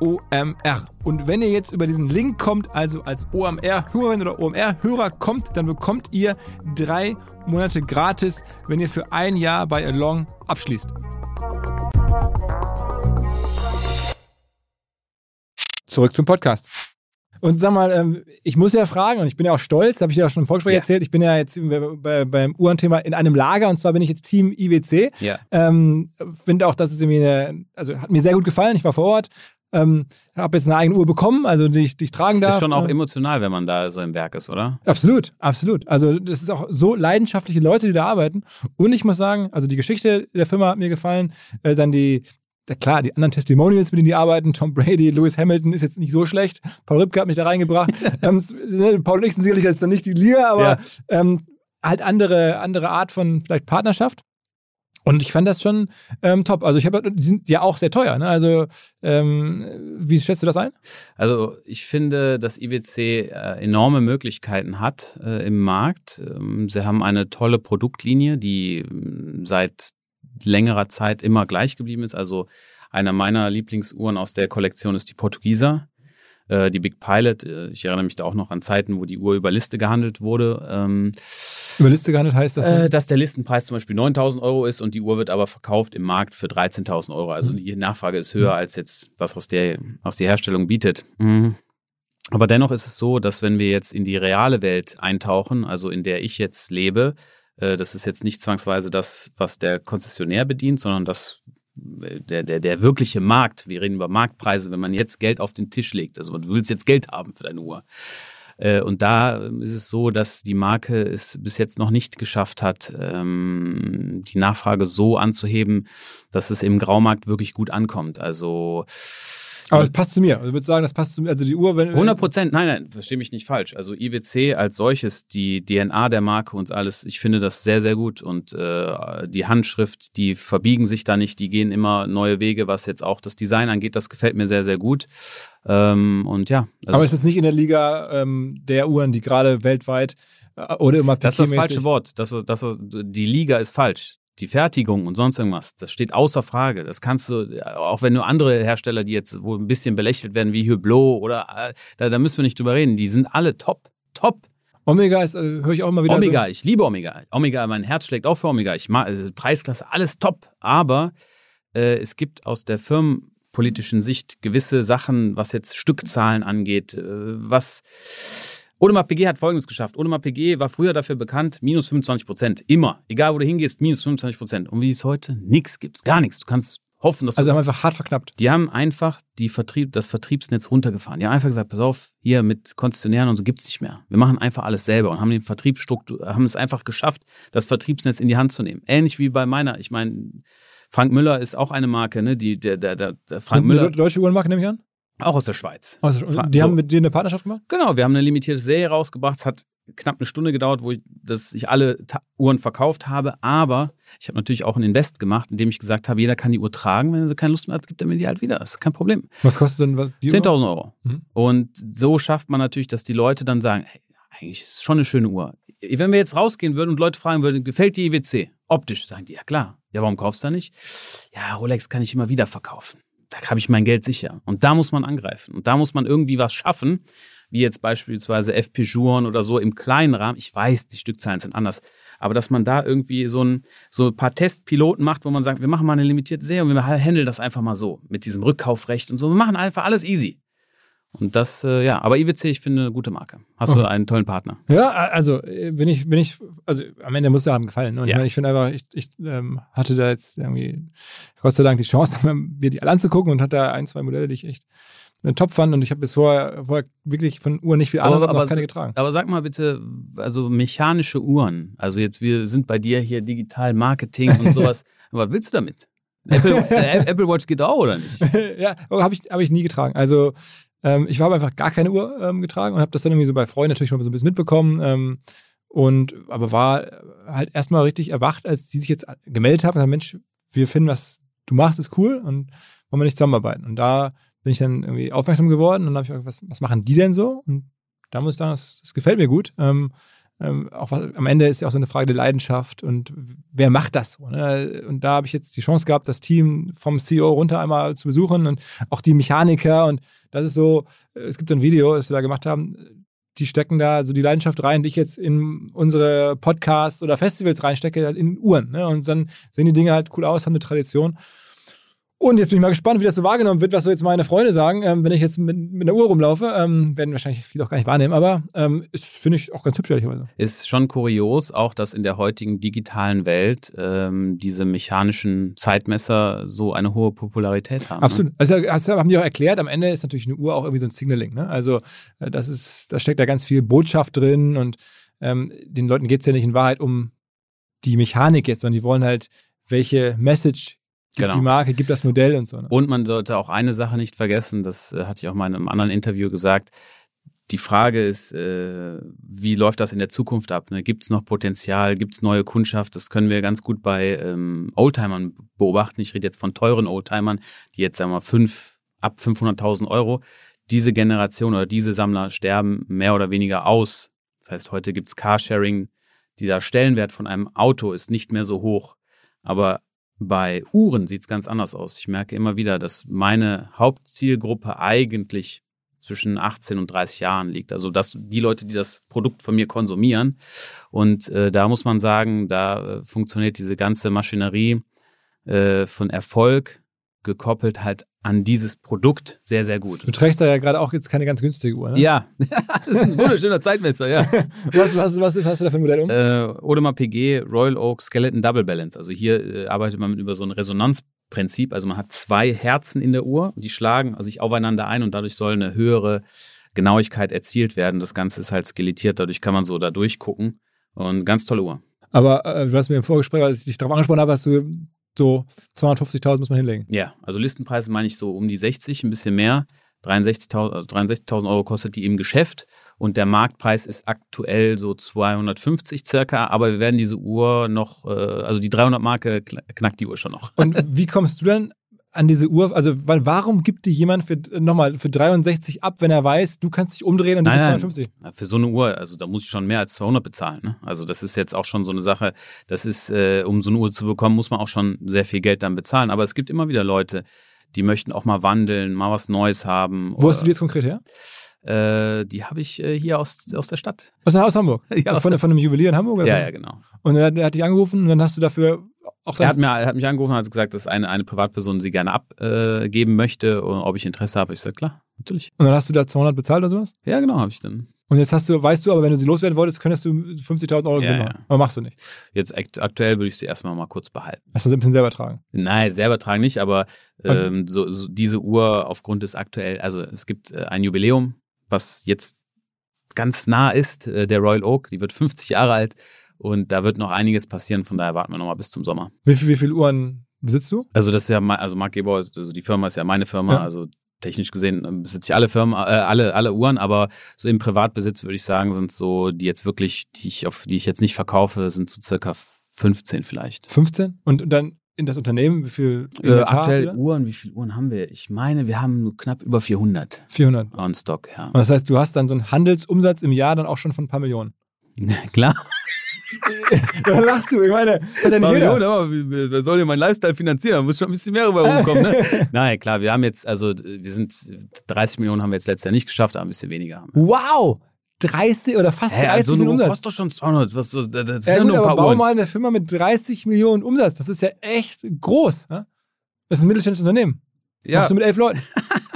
OMR. Und wenn ihr jetzt über diesen Link kommt, also als OMR-Hörerin oder OMR-Hörer kommt, dann bekommt ihr drei Monate gratis, wenn ihr für ein Jahr bei Along abschließt. Zurück zum Podcast. Und sag mal, ähm, ich muss ja fragen, und ich bin ja auch stolz, habe ich ja schon im Vorgespräch ja. erzählt, ich bin ja jetzt beim Uhrenthema in einem Lager, und zwar bin ich jetzt Team IWC. Ja. Ähm, Finde auch, dass es irgendwie eine, also hat mir sehr gut gefallen, ich war vor Ort, ähm, habe jetzt eine eigene Uhr bekommen, also die ich, die ich tragen darf. Ist schon auch emotional, wenn man da so im Werk ist, oder? Absolut, absolut. Also das ist auch so leidenschaftliche Leute, die da arbeiten. Und ich muss sagen, also die Geschichte der Firma hat mir gefallen, äh, dann die klar, die anderen Testimonials, mit denen die arbeiten, Tom Brady, Lewis Hamilton ist jetzt nicht so schlecht. Paul Ripke hat mich da reingebracht. ähm, ne, Paul Nixon sicherlich jetzt dann nicht die Liga, aber ja. ähm, halt andere, andere Art von vielleicht Partnerschaft. Und ich fand das schon ähm, top. Also ich habe, die sind ja auch sehr teuer. Ne? Also ähm, wie schätzt du das ein? Also ich finde, dass IWC äh, enorme Möglichkeiten hat äh, im Markt. Ähm, sie haben eine tolle Produktlinie, die ähm, seit längerer Zeit immer gleich geblieben ist. Also einer meiner Lieblingsuhren aus der Kollektion ist die Portugieser. Äh, die Big Pilot, äh, ich erinnere mich da auch noch an Zeiten, wo die Uhr über Liste gehandelt wurde. Ähm, über Liste gehandelt heißt das? Äh, dass der Listenpreis zum Beispiel 9000 Euro ist und die Uhr wird aber verkauft im Markt für 13.000 Euro. Also die Nachfrage ist höher als jetzt das, was, der, was die Herstellung bietet. Mhm. Aber dennoch ist es so, dass wenn wir jetzt in die reale Welt eintauchen, also in der ich jetzt lebe, äh, das ist jetzt nicht zwangsweise das, was der Konzessionär bedient, sondern das der, der, der wirkliche Markt, wir reden über Marktpreise, wenn man jetzt Geld auf den Tisch legt, also du willst jetzt Geld haben für deine Uhr. Äh, und da ist es so, dass die Marke es bis jetzt noch nicht geschafft hat, ähm, die Nachfrage so anzuheben, dass es im Graumarkt wirklich gut ankommt. Also aber es passt zu mir. Also ich würde sagen, das passt zu mir. Also die Uhr, wenn. 100 Prozent, nein, nein, verstehe mich nicht falsch. Also IWC als solches, die DNA der Marke und alles, ich finde das sehr, sehr gut. Und äh, die Handschrift, die verbiegen sich da nicht, die gehen immer neue Wege, was jetzt auch das Design angeht. Das gefällt mir sehr, sehr gut. Ähm, und ja. Also Aber ist es nicht in der Liga ähm, der Uhren, die gerade weltweit äh, oder immer Das ist das falsche Wort. Das, das, die Liga ist falsch die Fertigung und sonst irgendwas, das steht außer Frage. Das kannst du, auch wenn du andere Hersteller, die jetzt wohl ein bisschen belächelt werden, wie Hublot oder, äh, da, da müssen wir nicht drüber reden, die sind alle top, top. Omega ist, äh, höre ich auch immer wieder. Omega, so. ich liebe Omega. Omega, mein Herz schlägt auch für Omega. Ich mag, also Preisklasse, alles top. Aber äh, es gibt aus der firmenpolitischen Sicht gewisse Sachen, was jetzt Stückzahlen angeht, äh, was Audemars PG hat Folgendes geschafft. Audemars PG war früher dafür bekannt, minus 25 Prozent. Immer. Egal, wo du hingehst, minus 25 Prozent. Und wie es heute? Nix gibt's. Gar nichts. Du kannst hoffen, dass Also haben einfach hart verknappt. Die haben einfach die Vertrieb, das Vertriebsnetz runtergefahren. Die haben einfach gesagt, pass auf, hier mit Konzessionären und so gibt's nicht mehr. Wir machen einfach alles selber und haben den Vertriebsstruktur, haben es einfach geschafft, das Vertriebsnetz in die Hand zu nehmen. Ähnlich wie bei meiner. Ich meine, Frank Müller ist auch eine Marke, ne? Die, der, der, der, Frank Müller. Eine deutsche Uhrenmarke nehme ich an? Auch aus der Schweiz. Also, die so. haben mit dir eine Partnerschaft gemacht? Genau, wir haben eine limitierte Serie rausgebracht. Es hat knapp eine Stunde gedauert, wo ich, dass ich alle Ta Uhren verkauft habe. Aber ich habe natürlich auch ein Invest gemacht, indem ich gesagt habe, jeder kann die Uhr tragen. Wenn er keine Lust mehr hat, gibt er mir die halt wieder. Das ist kein Problem. Was kostet denn was? 10.000 Euro. Mhm. Und so schafft man natürlich, dass die Leute dann sagen, hey, eigentlich ist es schon eine schöne Uhr. Wenn wir jetzt rausgehen würden und Leute fragen würden, gefällt die IWC? Optisch, sagen die, ja klar. Ja, warum kaufst du da nicht? Ja, Rolex kann ich immer wieder verkaufen da habe ich mein Geld sicher. Und da muss man angreifen. Und da muss man irgendwie was schaffen, wie jetzt beispielsweise FP Juren oder so im kleinen Rahmen. Ich weiß, die Stückzahlen sind anders. Aber dass man da irgendwie so ein, so ein paar Testpiloten macht, wo man sagt, wir machen mal eine limitierte Serie und wir handeln das einfach mal so. Mit diesem Rückkaufrecht und so. Wir machen einfach alles easy. Und das, äh, ja, aber IWC, ich finde, eine gute Marke. Hast okay. du einen tollen Partner? Ja, also, wenn ich, wenn ich, also am Ende muss es haben gefallen. Und ja. ich, ich finde einfach, ich, ich ähm, hatte da jetzt irgendwie, Gott sei Dank, die Chance, mir die alle anzugucken und hatte da ein, zwei Modelle, die ich echt einen Top fand und ich habe bis vorher, vorher wirklich von Uhren nicht viel Ahnung, aber, aber keine getragen. Aber sag mal bitte, also mechanische Uhren, also jetzt wir sind bei dir hier digital Marketing und sowas, was willst du damit? Apple, äh, Apple Watch geht auch oder nicht? ja, habe ich, hab ich nie getragen. Also ähm, ich habe einfach gar keine Uhr ähm, getragen und habe das dann irgendwie so bei Freunden natürlich mal so ein bisschen mitbekommen. Ähm, und aber war halt erstmal richtig erwacht, als die sich jetzt gemeldet haben, gesagt, Mensch, wir finden, was du machst, ist cool und wollen wir nicht zusammenarbeiten. Und da bin ich dann irgendwie aufmerksam geworden und dann habe ich gesagt, was, was machen die denn so? Und da muss ich sagen, das, das gefällt mir gut. Ähm, ähm, auch was, am Ende ist ja auch so eine Frage der Leidenschaft und wer macht das so? Ne? Und da habe ich jetzt die Chance gehabt, das Team vom CEO runter einmal zu besuchen und auch die Mechaniker und das ist so, es gibt ein Video, das wir da gemacht haben, die stecken da so die Leidenschaft rein, die ich jetzt in unsere Podcasts oder Festivals reinstecke, halt in Uhren. Ne? Und dann sehen die Dinge halt cool aus, haben eine Tradition. Und jetzt bin ich mal gespannt, wie das so wahrgenommen wird, was so jetzt meine Freunde sagen, ähm, wenn ich jetzt mit, mit einer Uhr rumlaufe. Ähm, werden wahrscheinlich viele auch gar nicht wahrnehmen, aber ähm, ist, finde ich, auch ganz hübsch, ehrlicherweise. Ist schon kurios, auch dass in der heutigen digitalen Welt ähm, diese mechanischen Zeitmesser so eine hohe Popularität haben. Absolut. Ne? Also hast, haben die auch erklärt, am Ende ist natürlich eine Uhr auch irgendwie so ein Signaling. Ne? Also äh, das ist, da steckt da ganz viel Botschaft drin und ähm, den Leuten geht es ja nicht in Wahrheit um die Mechanik jetzt, sondern die wollen halt, welche Message gibt Genau. die Marke, gibt das Modell und so. Ne? Und man sollte auch eine Sache nicht vergessen, das äh, hatte ich auch mal in einem anderen Interview gesagt. Die Frage ist, äh, wie läuft das in der Zukunft ab? Ne? Gibt es noch Potenzial? Gibt es neue Kundschaft? Das können wir ganz gut bei ähm, Oldtimern beobachten. Ich rede jetzt von teuren Oldtimern, die jetzt sagen wir mal fünf, ab 500.000 Euro. Diese Generation oder diese Sammler sterben mehr oder weniger aus. Das heißt, heute gibt es Carsharing. Dieser Stellenwert von einem Auto ist nicht mehr so hoch. Aber bei Uhren sieht es ganz anders aus. Ich merke immer wieder, dass meine Hauptzielgruppe eigentlich zwischen 18 und 30 Jahren liegt. Also dass die Leute, die das Produkt von mir konsumieren. Und äh, da muss man sagen, da äh, funktioniert diese ganze Maschinerie äh, von Erfolg gekoppelt halt an dieses Produkt sehr, sehr gut. Du trägst da ja gerade auch jetzt keine ganz günstige Uhr. Ne? Ja, das ist ein wunderschöner Zeitmesser, ja. Was, was, was ist, hast du da für ein Modell um? Äh, Audemars PG Royal Oak Skeleton Double Balance. Also hier äh, arbeitet man über so ein Resonanzprinzip. Also man hat zwei Herzen in der Uhr, die schlagen sich aufeinander ein und dadurch soll eine höhere Genauigkeit erzielt werden. Das Ganze ist halt skelettiert, dadurch kann man so da durchgucken. Und ganz tolle Uhr. Aber äh, du hast mir im Vorgespräch, als ich dich darauf angesprochen habe, hast du so 250.000 muss man hinlegen. Ja, also Listenpreise meine ich so um die 60, ein bisschen mehr. 63.000 also 63.000 Euro kostet die im Geschäft und der Marktpreis ist aktuell so 250 circa, aber wir werden diese Uhr noch, äh, also die 300 Marke kn- knackt die Uhr schon noch. Und wie kommst du dann an diese Uhr? Also, weil warum gibt dir jemand für nochmal für 63 ab, wenn er weiß, du kannst dich umdrehen und die für Nein, nein. 250? Na, Für so eine Uhr, also da muss ich schon mehr als 200 bezahlen. Ne? Also das ist jetzt auch schon so eine Sache, das ist, äh, um so eine Uhr zu bekommen, muss man auch schon sehr viel Geld dann bezahlen. Aber es gibt immer wieder Leute, die möchten auch mal wandeln, mal was Neues haben. Wo hast du die jetzt konkret her? Äh, die habe ich äh, hier aus, aus der Stadt. Aus, aus Hamburg? Ja, aus von, von einem Juwelier in Hamburg? Oder Ja, so? ja, genau. Und er, hat dich angerufen und dann hast du dafür Er hat, mir, er hat mich angerufen und hat gesagt, dass eine, eine Privatperson sie gerne abgeben möchte und ob ich Interesse habe. Ich sage, klar, natürlich. und dann hast du da 200 bezahlt oder sowas? Ja, genau, habe ich dann. Und jetzt hast du, weißt du, aber wenn du sie loswerden wolltest, könntest du 50.000 Euro Ja, Gewinn ja. Aber machst du nicht. Jetzt akt aktuell würde ich sie erstmal mal kurz behalten. Lass mal ein bisschen selber tragen. Nein, selber tragen nicht, aber ähm, so, so diese Uhr aufgrund des aktuell, also es gibt äh, ein Jubiläum, was jetzt ganz nah ist, äh, der Royal Oak, die wird 50 Jahre alt und da wird noch einiges passieren, von daher warten wir nochmal bis zum Sommer. Wie, viel, wie viele Uhren besitzt du? Also das ist ja, mein, also Mark Gebauer, also die Firma ist ja meine Firma, Ja. also technisch gesehen äh, besitze ich alle Firmen, äh, alle, alle Uhren, aber so im Privatbesitz würde ich sagen, sind so, die jetzt wirklich, die ich auf, die ich jetzt nicht verkaufe, sind so circa 15 vielleicht. 15? Und dann in das Unternehmen, wie viel Äh, aktuell? Uhren, wie viele Uhren haben wir? Ich meine, wir haben knapp über 400 400. on Stock, ja. Und das heißt, du hast dann so einen Handelsumsatz im Jahr dann auch schon von ein paar Millionen. Klar. Da lachst du, ich meine, hat ja nicht jeder. aber wer soll denn mein Lifestyle finanzieren? Da muss schon ein bisschen mehr rüber rumkommen, ne? Nein, klar, wir haben jetzt, also wir sind, 30 Millionen haben wir jetzt letztes Jahr nicht geschafft, aber ein bisschen weniger. Wow! 30 oder fast Hä, 30 also Millionen Umsatz. kostet doch schon 200, was, das ist Ja, ja, gut, nur ein aber paar bau Uhren. mal eine Firma mit 30 Millionen Umsatz. Das ist ja echt groß. Ja? Das ist ein mittelständisches Unternehmen. Ja, Machst du mit elf Leuten.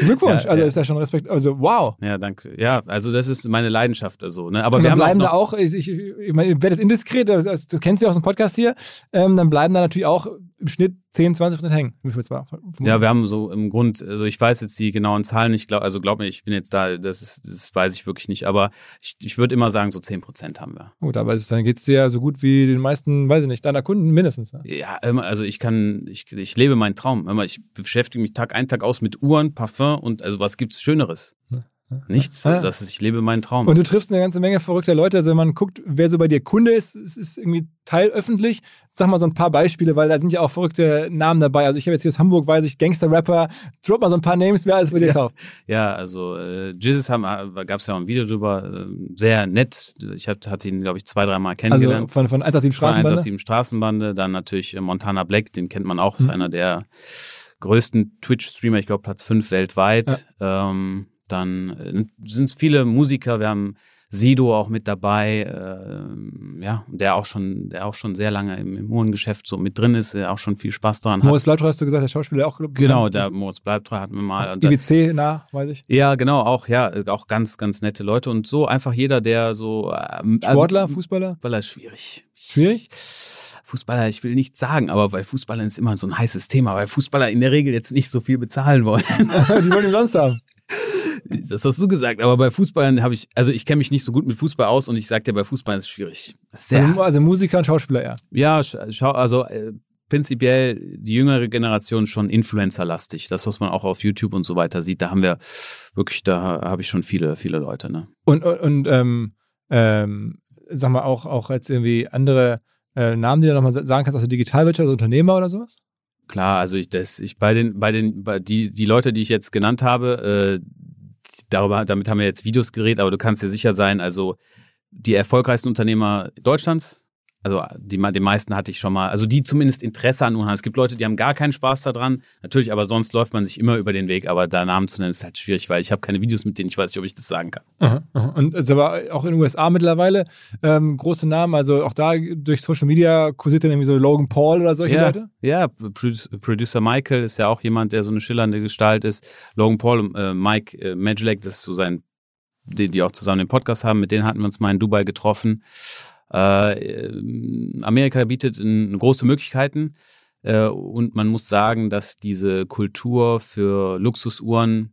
Glückwunsch. Ja, also ja. ist ja schon Respekt. Also wow. ja, danke. Ja, also das ist meine Leidenschaft, also, ne? Aber wir haben bleiben auch da auch, ich, ich, ich meine, wer das indiskret, das, das, du kennst ja aus dem Podcast hier, ähm, dann bleiben da natürlich auch im Schnitt 10, 20 Prozent hängen. Wie viel zwar? Ja, wir haben so im Grund, also ich weiß jetzt die genauen Zahlen nicht, glaub, also glaub mir, ich bin jetzt da, das ist, das weiß ich wirklich nicht, aber ich, ich würde immer sagen, so 10 Prozent haben wir. Gut, aber es dann geht es dir ja so gut wie den meisten, weiß ich nicht, deiner Kunden mindestens. Ne? Ja, immer, also ich kann, ich, ich lebe meinen Traum. Immer, ich beschäftige mich Tag ein, Tag aus mit Uhren, Parfum und also was gibt's Schöneres? Nichts. Ja. Also das ist, ich lebe meinen Traum. Und du triffst eine ganze Menge verrückter Leute. Also wenn man guckt, wer so bei dir Kunde ist, es ist irgendwie teilöffentlich. Sag mal so ein paar Beispiele, weil da sind ja auch verrückte Namen dabei. Also ich habe jetzt hier aus Hamburg, weiß ich, Gangster-Rapper. Drop mal so ein paar Names, wer alles bei dir kauft. ja, also äh, Jesus haben, gab es ja auch ein Video drüber, äh, sehr nett. Ich hab, hatte ihn, glaube ich, zwei, dreimal Also kennengelernt. von, von 187 Von Straßenbande. 187 Straßenbande, dann natürlich äh, Montana Black, den kennt man auch, ist Mhm. einer der größten Twitch-Streamer, ich glaube Platz 5 weltweit. Ähm, dann äh, sind es viele Musiker, wir haben Sido auch mit dabei, ähm, ja, der auch schon, der auch schon sehr lange im, im Uhrengeschäft so mit drin ist, der auch schon viel Spaß daran hat. Moritz Bleibtreu hast du gesagt, der Schauspieler auch. Genau, der Moritz Bleibtreu hatten wir mal. IWC nah, weiß ich. ja, genau, auch, ja, auch ganz, ganz nette Leute und so einfach jeder, der so ähm, Sportler, ähm, Fußballer. Fußballer ist schwierig. Schwierig? Fußballer, ich will nichts sagen, aber bei Fußballern ist immer so ein heißes Thema, weil Fußballer in der Regel jetzt nicht so viel bezahlen wollen. Die wollen ihn sonst haben. Das hast du gesagt, aber bei Fußballern habe ich, also ich kenne mich nicht so gut mit Fußball aus und ich sag dir, bei Fußballern ist es schwierig. Sehr, Also, also Musiker und Schauspieler ja, sch- schau, also äh, prinzipiell die jüngere Generation schon Influencer-lastig. Das, was man auch auf YouTube und so weiter sieht, da haben wir wirklich, da habe ich schon viele, viele Leute. Ne? Und, und, und ähm, ähm, sag mal, auch, auch jetzt irgendwie andere äh, Namen, die du nochmal sagen kannst aus der Digitalwirtschaft, also Unternehmer oder sowas? Klar, also ich, das, ich bei den, bei den, bei die, die Leute, die ich jetzt genannt habe, äh, darüber, damit haben wir jetzt Videos geredet, aber du kannst dir sicher sein, also die erfolgreichsten Unternehmer Deutschlands, also die, die meisten hatte ich schon mal, also die zumindest Interesse an UHAN. Es gibt Leute, die haben gar keinen Spaß daran. Natürlich, aber sonst läuft man sich immer über den Weg. Aber da Namen zu nennen ist halt schwierig, weil ich habe keine Videos mit denen. Ich weiß nicht, ob ich das sagen kann. Aha, aha. Und es ist aber auch in den USA mittlerweile ähm, große Namen. Also auch da durch Social Media kursiert dann irgendwie so Logan Paul oder solche ja, Leute? Ja, Producer Michael ist ja auch jemand, der so eine schillernde Gestalt ist. Logan Paul, äh, Mike äh, Majlek, das ist so sein, die, die auch zusammen den Podcast haben, mit denen hatten wir uns mal in Dubai getroffen. Äh, Amerika bietet große Möglichkeiten äh, und man muss sagen, dass diese Kultur für Luxusuhren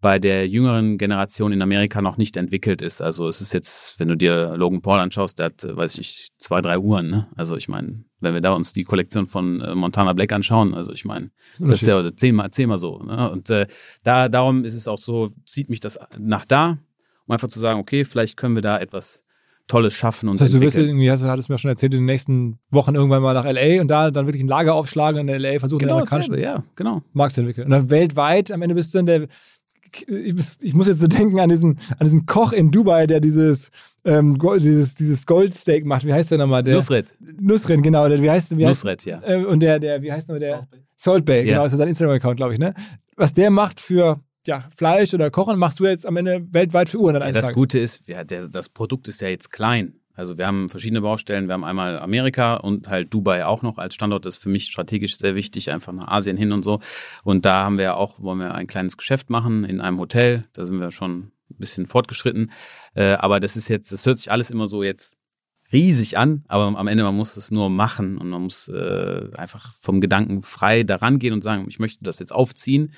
bei der jüngeren Generation in Amerika noch nicht entwickelt ist. Also es ist jetzt, wenn du dir Logan Paul anschaust, der hat, äh, weiß ich, zwei, drei Uhren. Ne? Also ich meine, wenn wir da uns die Kollektion von Montana Black anschauen, also ich meine, das ist ja zehnmal, zehnmal so. Ne? Und äh, da, darum ist es auch so, zieht mich das nach da, um einfach zu sagen, okay, vielleicht können wir da etwas Tolles schaffen und Das heißt, du wirst irgendwie, hast, hattest mir schon erzählt, in den nächsten Wochen irgendwann mal nach LA und da dann wirklich ein Lager aufschlagen und in LA versuchen, genau, den amerikanischen ja, genau. Markt zu entwickeln. Und dann weltweit, am Ende bist du dann der, ich muss jetzt so denken an diesen, an diesen Koch in Dubai, der dieses, ähm, dieses, dieses Goldsteak macht. Wie heißt der nochmal? Der, Nusret. Nusret, genau. Der, wie heißt, wie Nusret, ja. Äh, und der, der, wie heißt nochmal der? Salt Bay. Salt Bay, genau, ja. ist ja sein Instagram-Account, glaube ich, ne? Was der macht für ja, Fleisch oder Kochen, machst du jetzt am Ende weltweit für Uhren ja, Das Gute ist, ja, der, das Produkt ist ja jetzt klein. Also wir haben verschiedene Baustellen. Wir haben einmal Amerika und halt Dubai auch noch als Standort. Das ist für mich strategisch sehr wichtig, einfach nach Asien hin und so. Und da haben wir auch, wollen wir ein kleines Geschäft machen in einem Hotel. Da sind wir schon ein bisschen fortgeschritten. Äh, aber das ist jetzt, das hört sich alles immer so jetzt riesig an, aber am Ende man muss es nur machen und man muss äh, einfach vom Gedanken frei daran gehen und sagen, ich möchte das jetzt aufziehen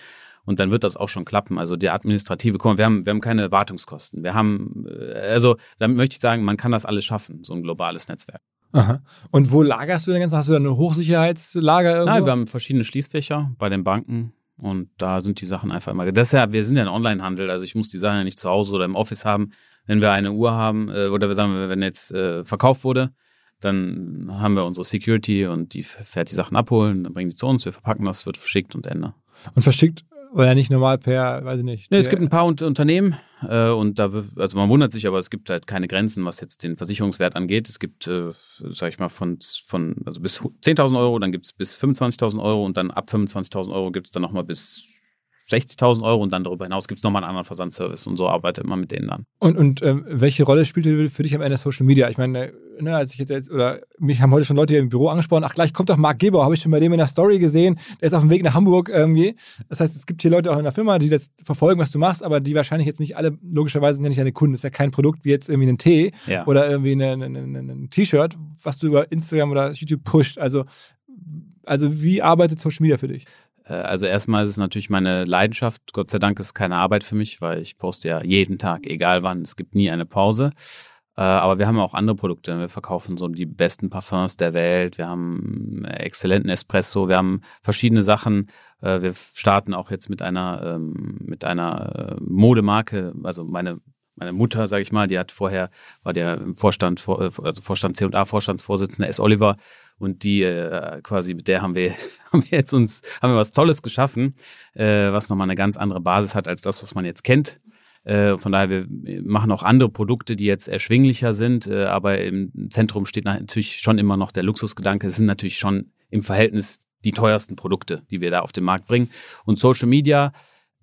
und dann wird das auch schon klappen. Also die administrative, guck mal, wir haben, wir haben keine Wartungskosten. Wir haben, äh, also damit möchte ich sagen, man kann das alles schaffen, so ein globales Netzwerk. Aha. Und wo lagerst du denn ganz? Hast du da eine Hochsicherheitslager irgendwo? Nein, wir haben verschiedene Schließfächer bei den Banken und da sind die Sachen einfach immer. Deshalb, wir sind ja ein Online-Handel, also ich muss die Sachen ja nicht zu Hause oder im Office haben. Wenn wir eine Uhr haben äh, oder wir sagen, wenn jetzt äh, verkauft wurde, dann haben wir unsere Security und die fährt die Sachen abholen, dann bringen die zu uns, wir verpacken das, wird verschickt und Ende. Und verschickt oder nicht normal per, weiß ich nicht. Nee, es gibt ein paar Unternehmen äh, und da, also man wundert sich, aber es gibt halt keine Grenzen, was jetzt den Versicherungswert angeht. Es gibt, äh, sag ich mal, von, von also bis 10.000 Euro, dann gibt es bis 25.000 Euro und dann ab 25.000 Euro gibt es dann nochmal bis 60.000 Euro und dann darüber hinaus gibt es nochmal einen anderen Versandservice und so arbeitet man mit denen dann. Und, und ähm, welche Rolle spielt für dich am Ende Social Media? Ich meine, ne, als ich jetzt, jetzt, oder mich haben heute schon Leute hier im Büro angesprochen, ach gleich kommt doch Marc Geber, habe ich schon bei dem in der Story gesehen, der ist auf dem Weg nach Hamburg irgendwie. Das heißt, es gibt hier Leute auch in der Firma, die das verfolgen, was du machst, aber die wahrscheinlich jetzt nicht alle, logischerweise sind ja nicht deine Kunden. Das ist ja kein Produkt wie jetzt irgendwie ein Tee ja. oder irgendwie ein T-Shirt, was du über Instagram oder YouTube pusht. Also, also wie arbeitet Social Media für dich? Äh, also erstmal ist es natürlich meine Leidenschaft. Gott sei Dank ist es keine Arbeit für mich, weil ich poste ja jeden Tag, egal wann. Es gibt nie eine Pause. Äh, aber wir haben auch andere Produkte. Wir verkaufen so die besten Parfums der Welt. Wir haben exzellenten Espresso. Wir haben verschiedene Sachen. Äh, wir starten auch jetzt mit einer, ähm, mit einer Modemarke. Also meine meine Mutter, sage ich mal, die hat vorher, war der Vorstand, also Vorstand C&A, Vorstandsvorsitzender S. Oliver und die äh, quasi, mit der haben wir, haben wir jetzt uns, haben wir was Tolles geschaffen, äh, was nochmal eine ganz andere Basis hat als das, was man jetzt kennt. Äh, von daher, wir machen auch andere Produkte, die jetzt erschwinglicher sind, äh, aber im Zentrum steht natürlich schon immer noch der Luxusgedanke. Es sind natürlich schon im Verhältnis die teuersten Produkte, die wir da auf den Markt bringen. Und Social Media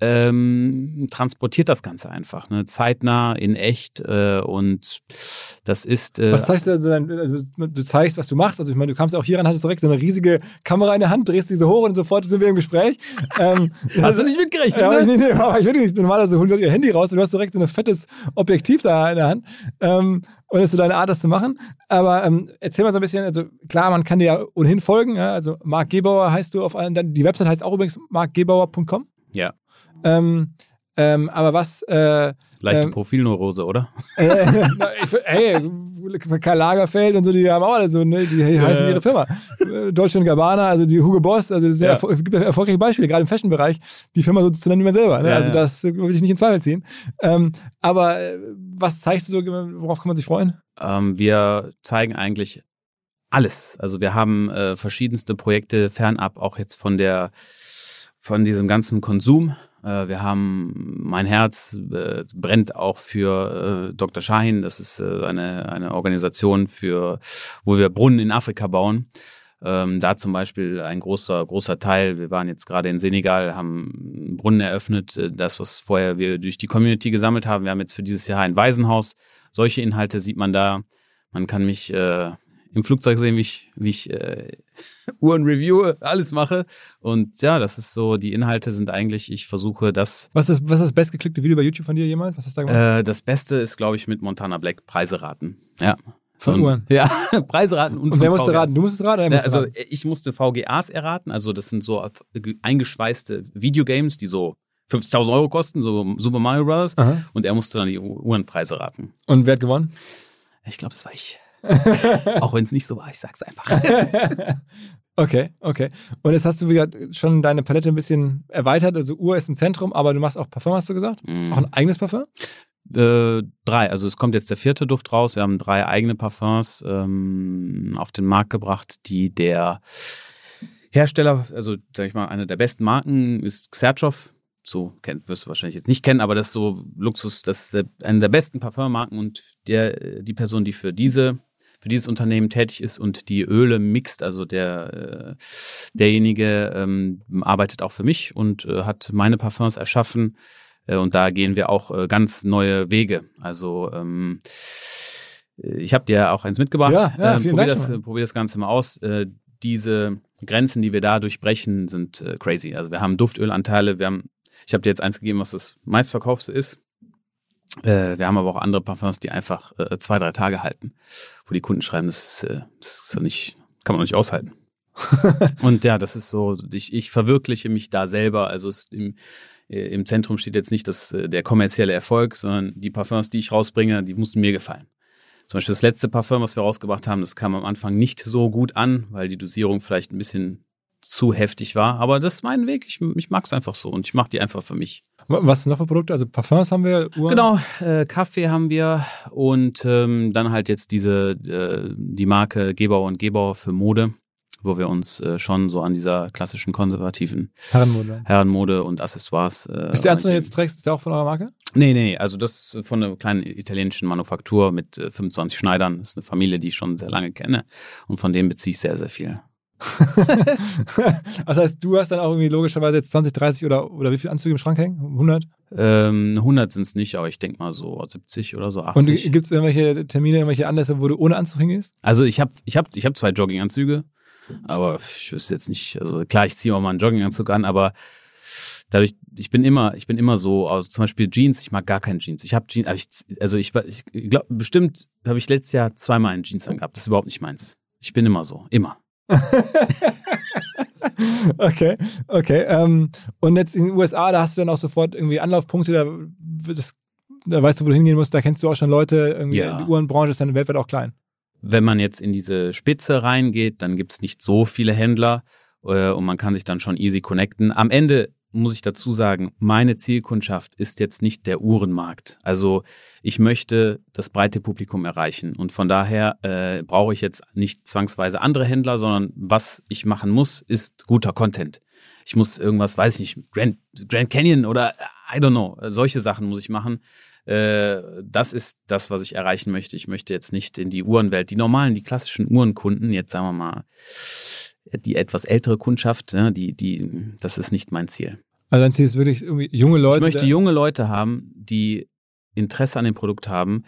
ähm, transportiert das Ganze einfach, ne? zeitnah, in echt äh, und das ist. Äh, was zeigst du also, also, du zeigst, was du machst. Also ich meine, du kamst auch hier ran, hattest direkt so eine riesige Kamera in der Hand, drehst diese hoch und sofort sind wir im Gespräch. ähm, Hast also, du nicht mitgerechnet? Ja, ne? nee, nee, aber ich würde nicht normalerweise holen ihr Handy raus und du hast direkt so ein fettes Objektiv da in der Hand. Ähm, und das ist so deine Art, das zu machen. Aber ähm, erzähl mal so ein bisschen, also klar, man kann dir ja ohnehin folgen. Ja? Also Marc Gebauer heißt du auf allen, die Website heißt auch übrigens markgebauer.com. Ja. Ähm, Ähm, aber was. Äh, Leichte ähm, Profilneurose, oder? äh, na, ich, ey, Karl Lagerfeld und so, die haben auch alle so, ne, die heißen ihre Firma. Äh, Deutsche und Gabbana, also die Hugo Boss, also ist ja. Es gibt erfolgreiche Beispiele, gerade im Fashion-Bereich, die Firma so zu nennen wie man selber. Ne? Ja, also das äh, würde ich nicht in Zweifel ziehen. Ähm, aber äh, was zeigst du so, worauf kann man sich freuen? Ähm, wir zeigen eigentlich alles. Also wir haben äh, verschiedenste Projekte fernab, auch jetzt von der von diesem ganzen Konsum. Äh, wir haben mein Herz äh, brennt auch für äh, Dr. Shahin. Das ist äh, eine eine Organisation für, wo wir Brunnen in Afrika bauen. Ähm, da zum Beispiel ein großer, großer Teil. Wir waren jetzt gerade in Senegal, haben einen Brunnen eröffnet. Äh, Das, was vorher wir durch die Community gesammelt haben. Wir haben jetzt für dieses Jahr ein Waisenhaus. Solche Inhalte sieht man da. Man kann mich äh, im Flugzeug sehen, wie ich, wie ich äh, Uhren reviewe, alles mache. Und ja, das ist so, die Inhalte sind eigentlich, ich versuche das. Was ist das, was ist das bestgeklickte Video bei YouTube von dir jemals? Was hast du da gemacht? Äh, das Beste ist, glaube ich, mit Montana Black Preise raten. Ja. Von Und- Uhren? Ja, Preise raten und, und wer musste VGAs. raten? Du musstest raten oder er Ja, also raten? ich musste VGAs erraten, also das sind so eingeschweißte Videogames, die so 50.000 Euro kosten, so Super Mario Bros. Aha. Und er musste dann die Uhrenpreise raten. Und wer hat gewonnen? Ich glaube, das war ich. Auch wenn es nicht so war, ich sag's einfach. Okay, okay. Und jetzt hast du wieder schon deine Palette ein bisschen erweitert. Also Uhr ist im Zentrum, aber du machst auch Parfum, hast du gesagt? Mhm. Auch ein eigenes Parfum? Äh, drei, also es kommt jetzt der vierte Duft raus. Wir haben drei eigene Parfums ähm, auf den Markt gebracht, die der Hersteller, also sag ich mal, eine der besten Marken ist Xerchow. So kennt, wirst du wahrscheinlich jetzt nicht kennen, aber das ist so Luxus, das ist eine der besten Parfummarken und der, die Person, die für diese für dieses Unternehmen tätig ist und die Öle mixt, also der äh, derjenige ähm, arbeitet auch für mich und äh, hat meine Parfums erschaffen äh, und da gehen wir auch äh, ganz neue Wege. Also ähm, äh, ich habe dir auch eins mitgebracht. Ja, ja, ähm, probier, das, mal. probier das Ganze mal aus. Äh, diese Grenzen, die wir da durchbrechen, sind äh, crazy. Also wir haben Duftölanteile, wir haben, ich habe dir jetzt eins gegeben, was das meistverkaufte ist. Äh, wir haben aber auch andere Parfums, die einfach äh, zwei, drei Tage halten, wo die Kunden schreiben, das ist, äh, das ist doch nicht, kann man nicht aushalten. Und ja, das ist so, ich, ich verwirkliche mich da selber. Also es, im, äh, im Zentrum steht jetzt nicht das, äh, der kommerzielle Erfolg, sondern die Parfums, die ich rausbringe, die mussten mir gefallen. Zum Beispiel das letzte Parfum, was wir rausgebracht haben, das kam am Anfang nicht so gut an, weil die Dosierung vielleicht ein bisschen zu heftig war. Aber das ist mein Weg. Ich, ich mag es einfach so und ich mache die einfach für mich. Was noch für Produkte? Also Parfums haben wir, Uhren? Genau, äh, Kaffee haben wir und ähm, dann halt jetzt diese äh, die Marke Gebauer und Gebauer für Mode, wo wir uns äh, schon so an dieser klassischen konservativen Herrenmode. Herrenmode und Accessoires. Äh, Ist der Anton jetzt trägst, ist der auch von eurer Marke? Nee, nee, also das ist von einer kleinen italienischen Manufaktur mit äh, 25 Schneidern. Das ist eine Familie, die ich schon sehr lange kenne und von denen beziehe ich sehr, sehr viel. Das heißt, du hast dann auch irgendwie logischerweise jetzt 20, 30 oder, oder wie viele Anzüge im Schrank hängen? 100? Ähm, 100 sind es nicht, aber ich denke mal so 70 oder so Und 80. gibt es irgendwelche Termine, irgendwelche Anlässe, wo du ohne Anzug hingehst? Also ich habe ich hab, ich hab zwei Jogginganzüge, aber ich wüsste jetzt nicht, also klar, ich ziehe auch mal einen Jogginganzug an, aber dadurch, ich bin immer, ich bin immer so, also zum Beispiel Jeans, ich mag gar keine Jeans. Ich habe Jeans, aber ich, also ich, ich glaube, bestimmt habe ich letztes Jahr zweimal einen Jeans angehabt. Das ist überhaupt nicht meins. Ich bin immer so, immer. Okay, okay. Ähm, und jetzt in den USA, da hast du dann auch sofort irgendwie Anlaufpunkte, da, das, da weißt du, wo du hingehen musst, da kennst du auch schon Leute, irgendwie Ja. die Uhrenbranche ist dann weltweit auch klein. Wenn man jetzt in diese Spitze reingeht, dann gibt's nicht so viele Händler äh, und man kann sich dann schon easy connecten. Am Ende muss ich dazu sagen, meine Zielkundschaft ist jetzt nicht der Uhrenmarkt. Also ich möchte das breite Publikum erreichen und von daher äh, brauche ich jetzt nicht zwangsweise andere Händler, sondern was ich machen muss, ist guter Content. Ich muss irgendwas, weiß ich nicht, Grand, Grand Canyon oder I don't know, solche Sachen muss ich machen. Äh, das ist das, was ich erreichen möchte. Ich möchte jetzt nicht in die Uhrenwelt, die normalen, die klassischen Uhrenkunden, jetzt sagen wir mal, die etwas ältere Kundschaft, ne, die, die, das ist nicht mein Ziel. Also dann ziehst du wirklich irgendwie junge Leute. ich möchte junge Leute haben, die Interesse an dem Produkt haben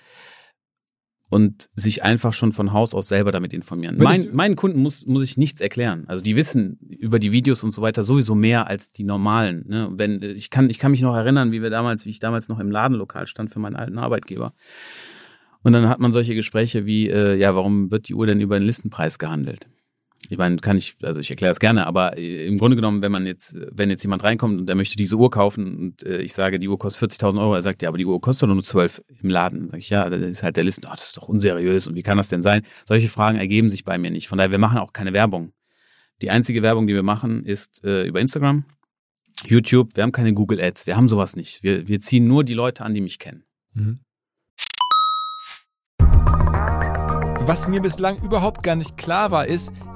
und sich einfach schon von Haus aus selber damit informieren. Mein, meinen Kunden muss, muss ich nichts erklären. Also die wissen über die Videos und so weiter sowieso mehr als die normalen. Ne? Wenn, ich, kann, ich kann mich noch erinnern, wie wir damals, wie ich damals noch im Ladenlokal stand für meinen alten Arbeitgeber. Und dann hat man solche Gespräche wie, äh, ja, warum wird die Uhr denn über den Listenpreis gehandelt? Ich meine, kann ich, also ich erkläre es gerne, aber äh, im Grunde genommen, wenn man jetzt, wenn jetzt jemand reinkommt und der möchte diese Uhr kaufen und äh, ich sage, die Uhr kostet 40.000 Euro, er sagt, ja, aber die Uhr kostet nur 12 im Laden. Dann sage ich, ja, das ist halt der Listen, oh, das ist doch unseriös und wie kann das denn sein? Solche Fragen ergeben sich bei mir nicht. Von daher, wir machen auch keine Werbung. Die einzige Werbung, die wir machen, ist äh, über Instagram, YouTube. Wir haben keine Google Ads, wir haben sowas nicht. Wir, wir ziehen nur die Leute an, die mich kennen. Mhm. Was mir bislang überhaupt gar nicht klar war, ist,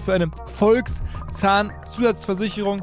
für eine Volkszahnzusatzversicherung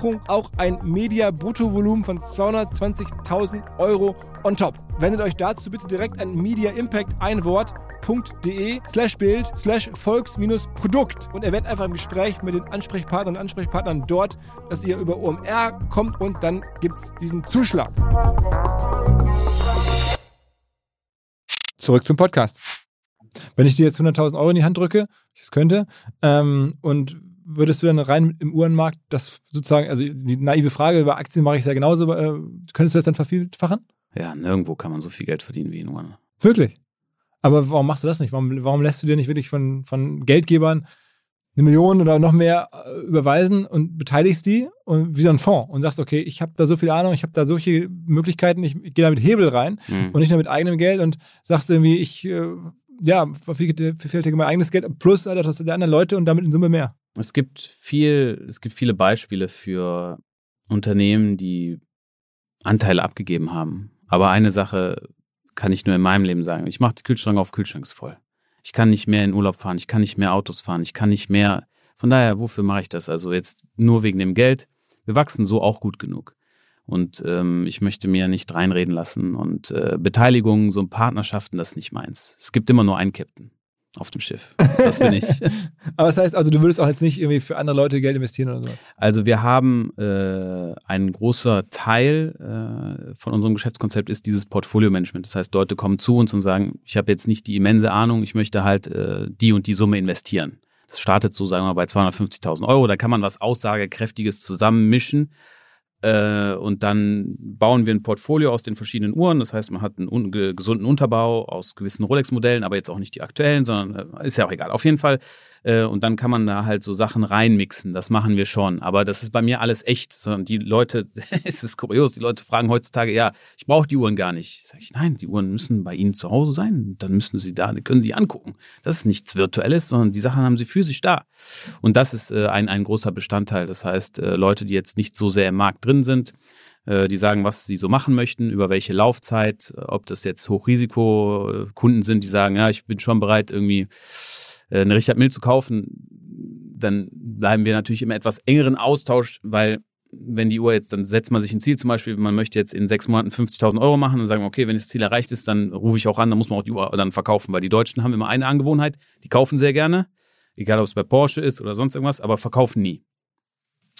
auch ein Media-Bruttovolumen von 220.000 Euro on top. Wendet euch dazu bitte direkt an Media Impact ein Wort www.de slash Bild slash Volks-Produkt und erwähnt einfach im Gespräch mit den Ansprechpartnern und Ansprechpartnern dort, dass ihr über OMR kommt und dann gibt es diesen Zuschlag. Zurück zum Podcast. Wenn ich dir jetzt 100.000 Euro in die Hand drücke, ich es könnte, ähm, und würdest du dann rein im Uhrenmarkt das sozusagen, also die naive Frage über Aktien mache ich ja genauso, äh, könntest du das dann vervielfachen? Ja, nirgendwo kann man so viel Geld verdienen wie in Uhren. Wirklich? Aber warum machst du das nicht? Warum, warum lässt du dir nicht wirklich von, von Geldgebern eine Million oder noch mehr äh, überweisen und beteiligst die und wie so ein Fonds und sagst, okay, ich habe da so viel Ahnung, ich habe da solche Möglichkeiten, ich, ich gehe da mit Hebel rein mhm. und nicht nur mit eigenem Geld und sagst irgendwie, ich, äh, ja, vervielfältige mein eigenes Geld plus das der anderen Leute und damit in Summe mehr. Es gibt viel, es gibt viele Beispiele für Unternehmen, die Anteile abgegeben haben. Aber eine Sache kann ich nur in meinem Leben sagen. Ich mache die Kühlschrank auf, Kühlschrank voll. Ich kann nicht mehr in Urlaub fahren, ich kann nicht mehr Autos fahren, ich kann nicht mehr. Von daher, wofür mache ich das? Also jetzt nur wegen dem Geld. Wir wachsen so auch gut genug. Und ähm, ich möchte mir nicht reinreden lassen. Und äh, Beteiligungen, so Partnerschaften, das ist nicht meins. Es gibt immer nur einen Captain auf dem Schiff. Das bin ich. Aber das heißt, also du würdest auch jetzt nicht irgendwie für andere Leute Geld investieren oder sowas? Also wir haben äh, ein großer Teil äh, von unserem Geschäftskonzept ist dieses Portfolio-Management. Das heißt, Leute kommen zu uns und sagen, ich habe jetzt nicht die immense Ahnung, ich möchte halt äh, die und die Summe investieren. Das startet so, sagen wir mal, bei 250.000 Euro. Da kann man was Aussagekräftiges zusammenmischen äh, und dann bauen wir ein Portfolio aus den verschiedenen Uhren. Das heißt, man hat einen un gesunden Unterbau aus gewissen Rolex-Modellen, aber jetzt auch nicht die aktuellen, sondern äh, ist ja auch egal. Auf jeden Fall äh, und dann kann man da halt so Sachen reinmixen. Das machen wir schon. Aber das ist bei mir alles echt. Sondern die Leute, es ist kurios, die Leute fragen heutzutage, ja, ich brauche die Uhren gar nicht. Sag ich, nein, die Uhren müssen bei Ihnen zu Hause sein. Dann müssen Sie da, können die angucken. Das ist nichts Virtuelles, sondern die Sachen haben Sie physisch da. Und das ist ein, ein großer Bestandteil. Das heißt, Leute, die jetzt nicht so sehr im Markt drin sind, äh, die sagen, was sie so machen möchten, über welche Laufzeit, ob das jetzt Hochrisiko-Kunden sind, die sagen, ja, ich bin schon bereit, irgendwie äh, eine Richard Mill zu kaufen, dann bleiben wir natürlich im etwas engeren Austausch, weil wenn die Uhr jetzt, dann setzt man sich ein Ziel, zum Beispiel, man möchte jetzt in sechs Monaten 50.000 Euro machen und sagen, okay, wenn das Ziel erreicht ist, dann rufe ich auch an, dann muss man auch die Uhr dann verkaufen, weil die Deutschen haben immer eine Angewohnheit, die kaufen sehr gerne, egal ob es bei Porsche ist oder sonst irgendwas, aber verkaufen nie.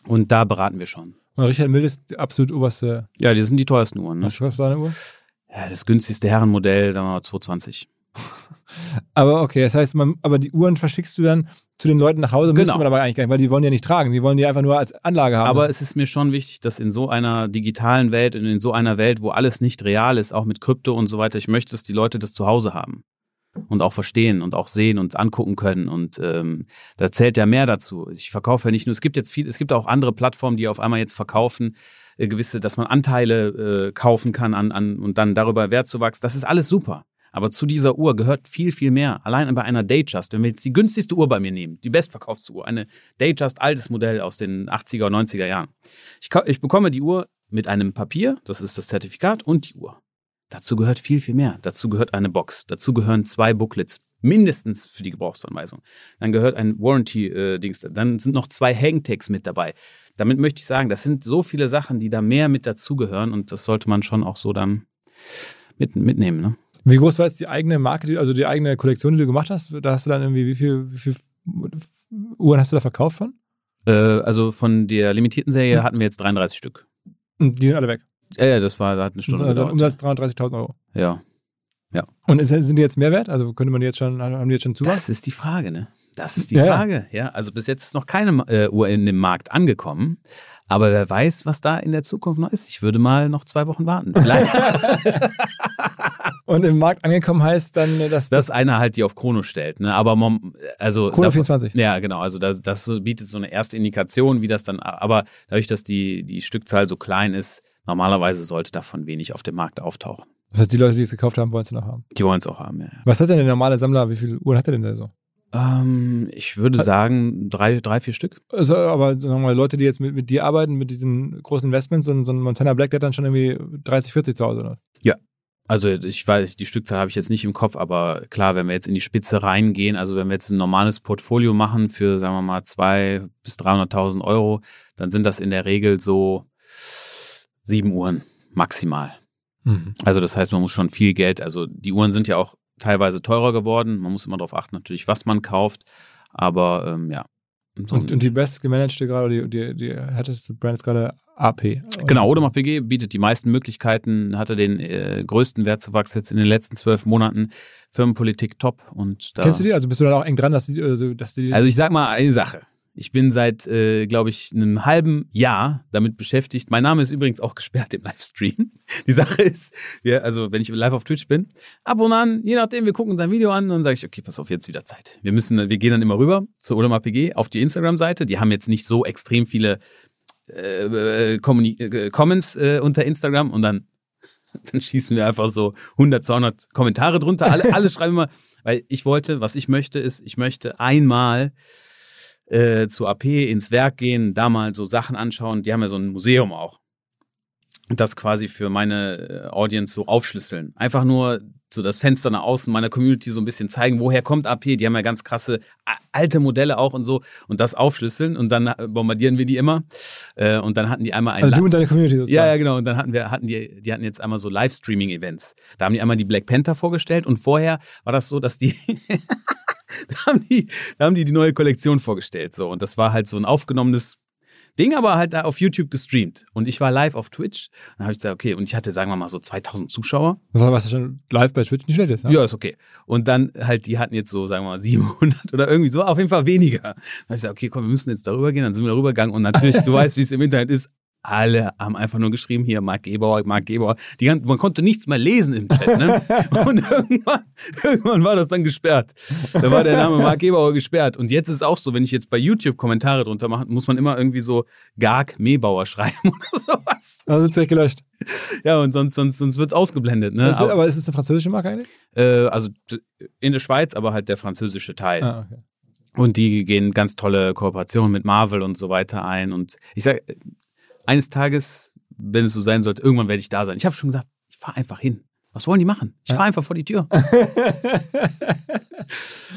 Und da beraten wir schon. Und Richard Mill ist absolut oberste. Ja, die sind die teuersten Uhren. Ne? Was kostet deine Uhr? Ja, das günstigste Herrenmodell, sagen wir mal 220. aber okay, das heißt, man, aber die Uhren verschickst du dann zu den Leuten nach Hause, genau. man aber eigentlich gar nicht, weil die wollen die ja nicht tragen, die wollen die einfach nur als Anlage haben. Aber es ist mir schon wichtig, dass in so einer digitalen Welt und in so einer Welt, wo alles nicht real ist, auch mit Krypto und so weiter, ich möchte, dass die Leute das zu Hause haben und auch verstehen und auch sehen und angucken können. Und ähm, da zählt ja mehr dazu. Ich verkaufe ja nicht nur, es gibt jetzt viel, es gibt auch andere Plattformen, die auf einmal jetzt verkaufen, äh, gewisse, dass man Anteile äh, kaufen kann an, an und dann darüber Wertzuwachs. Das ist alles super. Aber zu dieser Uhr gehört viel, viel mehr. Allein bei einer Datejust, wenn wir jetzt die günstigste Uhr bei mir nehmen, die bestverkaufste Uhr, eine Datejust altes Modell aus den 80er, 90er Jahren. Ich, ich bekomme die Uhr mit einem Papier, das ist das Zertifikat, und die Uhr. Dazu gehört viel, viel mehr. Dazu gehört eine Box. Dazu gehören zwei Booklets, mindestens für die Gebrauchsanweisung. Dann gehört ein Warranty-Dings. Äh, dann sind noch zwei Hangtags mit dabei. Damit möchte ich sagen, das sind so viele Sachen, die da mehr mit dazugehören und das sollte man schon auch so dann mit, mitnehmen. Ne? Wie groß war jetzt die eigene Marke, also die eigene Kollektion, die du gemacht hast? Da hast du dann irgendwie, wie viel, wie viel Uhren hast du da verkauft von? Äh, also von der limitierten Serie hm. hatten wir jetzt 33 Stück. Und die sind alle weg? Ja, ja das war, hat eine Stunde also Umsatz 330.000 Euro. Ja. Ja. Und ist, sind die jetzt mehr wert? Also könnte man jetzt schon, haben die jetzt schon Zuwachs? Das ist die Frage, ne? Das ist die ja, Frage. Ja. also bis jetzt ist noch keine äh, Uhr in dem Markt angekommen. Aber wer weiß, was da in der Zukunft noch ist. Ich würde mal noch zwei Wochen warten. Und im Markt angekommen heißt dann, dass. Dass das einer halt die auf Chrono stellt. Ne? Aber also. Chrono 24. Ja, genau. Also das, das bietet so eine erste Indikation, wie das dann. Aber dadurch, dass die, die Stückzahl so klein ist, normalerweise sollte davon wenig auf dem Markt auftauchen. Das heißt, die Leute, die es gekauft haben, wollen es noch haben. Die wollen es auch haben, ja. Was hat denn der normale Sammler? Wie viele Uhren hat er denn da so? Ähm, ich würde sagen, drei, drei, vier Stück. Also, aber sagen wir mal, Leute, die jetzt mit, mit dir arbeiten, mit diesen großen Investments, so, so ein Montana Black, der hat dann schon irgendwie 30, 40 zu Hause, oder? Ja. Also ich weiß, die Stückzahl habe ich jetzt nicht im Kopf, aber klar, wenn wir jetzt in die Spitze reingehen, also wenn wir jetzt ein normales Portfolio machen für, sagen wir mal, zwei bis 300.000 Euro, dann sind das in der Regel so sieben Uhren maximal. Mhm. Also das heißt, man muss schon viel Geld, also die Uhren sind ja auch teilweise teurer geworden. Man muss immer darauf achten, natürlich, was man kauft. Aber ähm, ja. So und, und, die best gemanagte gerade, die, die, die härteste Brand ist gerade AP. Oder? Genau, Audemars PG bietet die meisten Möglichkeiten, hatte den äh, größten Wertzuwachs jetzt in den letzten zwölf Monaten. Firmenpolitik top. Und da, Kennst du die? Also bist du da auch eng dran, dass die, also, dass die. Also ich sag mal eine Sache. Ich bin seit, äh, glaube ich, einem halben Jahr damit beschäftigt. Mein Name ist übrigens auch gesperrt im Livestream. Die Sache ist, wir, also wenn ich live auf Twitch bin, ab und an, je nachdem, wir gucken uns ein Video an und dann sage ich, okay, pass auf, jetzt wieder Zeit. Wir müssen, wir gehen dann immer rüber zu Odemar PG auf die Instagram-Seite. Die haben jetzt nicht so extrem viele äh, äh, äh, Comments äh, unter Instagram und dann dann schießen wir einfach so 100, 200 Kommentare drunter. Alle, alle schreiben immer, weil ich wollte, was ich möchte, ist, ich möchte einmal äh, zu AP ins Werk gehen, da mal so Sachen anschauen. Die haben ja so ein Museum auch. Und das quasi für meine äh, Audience so aufschlüsseln. Einfach nur so das Fenster nach außen meiner Community so ein bisschen zeigen, woher kommt AP. Die haben ja ganz krasse alte Modelle auch und so und das aufschlüsseln und dann bombardieren wir die immer. Äh, und dann hatten die einmal ein. Also du und deine Community sozusagen. Ja, ja, genau. Und dann hatten wir, hatten die, die hatten jetzt einmal so Livestreaming-Events. Da haben die einmal die Black Panther vorgestellt und vorher war das so, dass die da haben die, da haben die die neue Kollektion vorgestellt. So. Und das war halt so ein aufgenommenes Ding, aber halt da auf YouTube gestreamt. Und ich war live auf Twitch. Dann habe ich gesagt, okay, und ich hatte, sagen wir mal, so 2000 Zuschauer. Was schon live bei Twitch nicht schlecht ist, ne? Ja, ist okay. Und dann halt, die hatten jetzt so, sagen wir mal, 700 oder irgendwie so, auf jeden Fall weniger. Dann habe ich gesagt, okay, komm, wir müssen jetzt darüber gehen. Dann sind wir darüber gegangen. Und natürlich, du weißt, wie es im Internet ist, alle haben einfach nur geschrieben, hier, Marc Gebauer, Marc Gebauer. Die, man konnte nichts mehr lesen im Chat. Ne? Und irgendwann, irgendwann war das dann gesperrt. Da war der Name Marc Gebauer gesperrt. Und jetzt ist es auch so, wenn ich jetzt bei YouTube Kommentare drunter mache, muss man immer irgendwie so Garg Mebauer schreiben oder sowas. Also wird es gelöscht. Ja, und sonst, sonst, sonst wird es ausgeblendet. Ne? aber, aber ist es eine französische Marke eigentlich? Äh, also in der Schweiz, aber halt der französische Teil. Ah, okay. Und die gehen ganz tolle Kooperationen mit Marvel und so weiter ein. Und ich sag, eines Tages, wenn es so sein sollte, irgendwann werde ich da sein. Ich habe schon gesagt, ich fahre einfach hin. Was wollen die machen? Ich fahre einfach vor die Tür.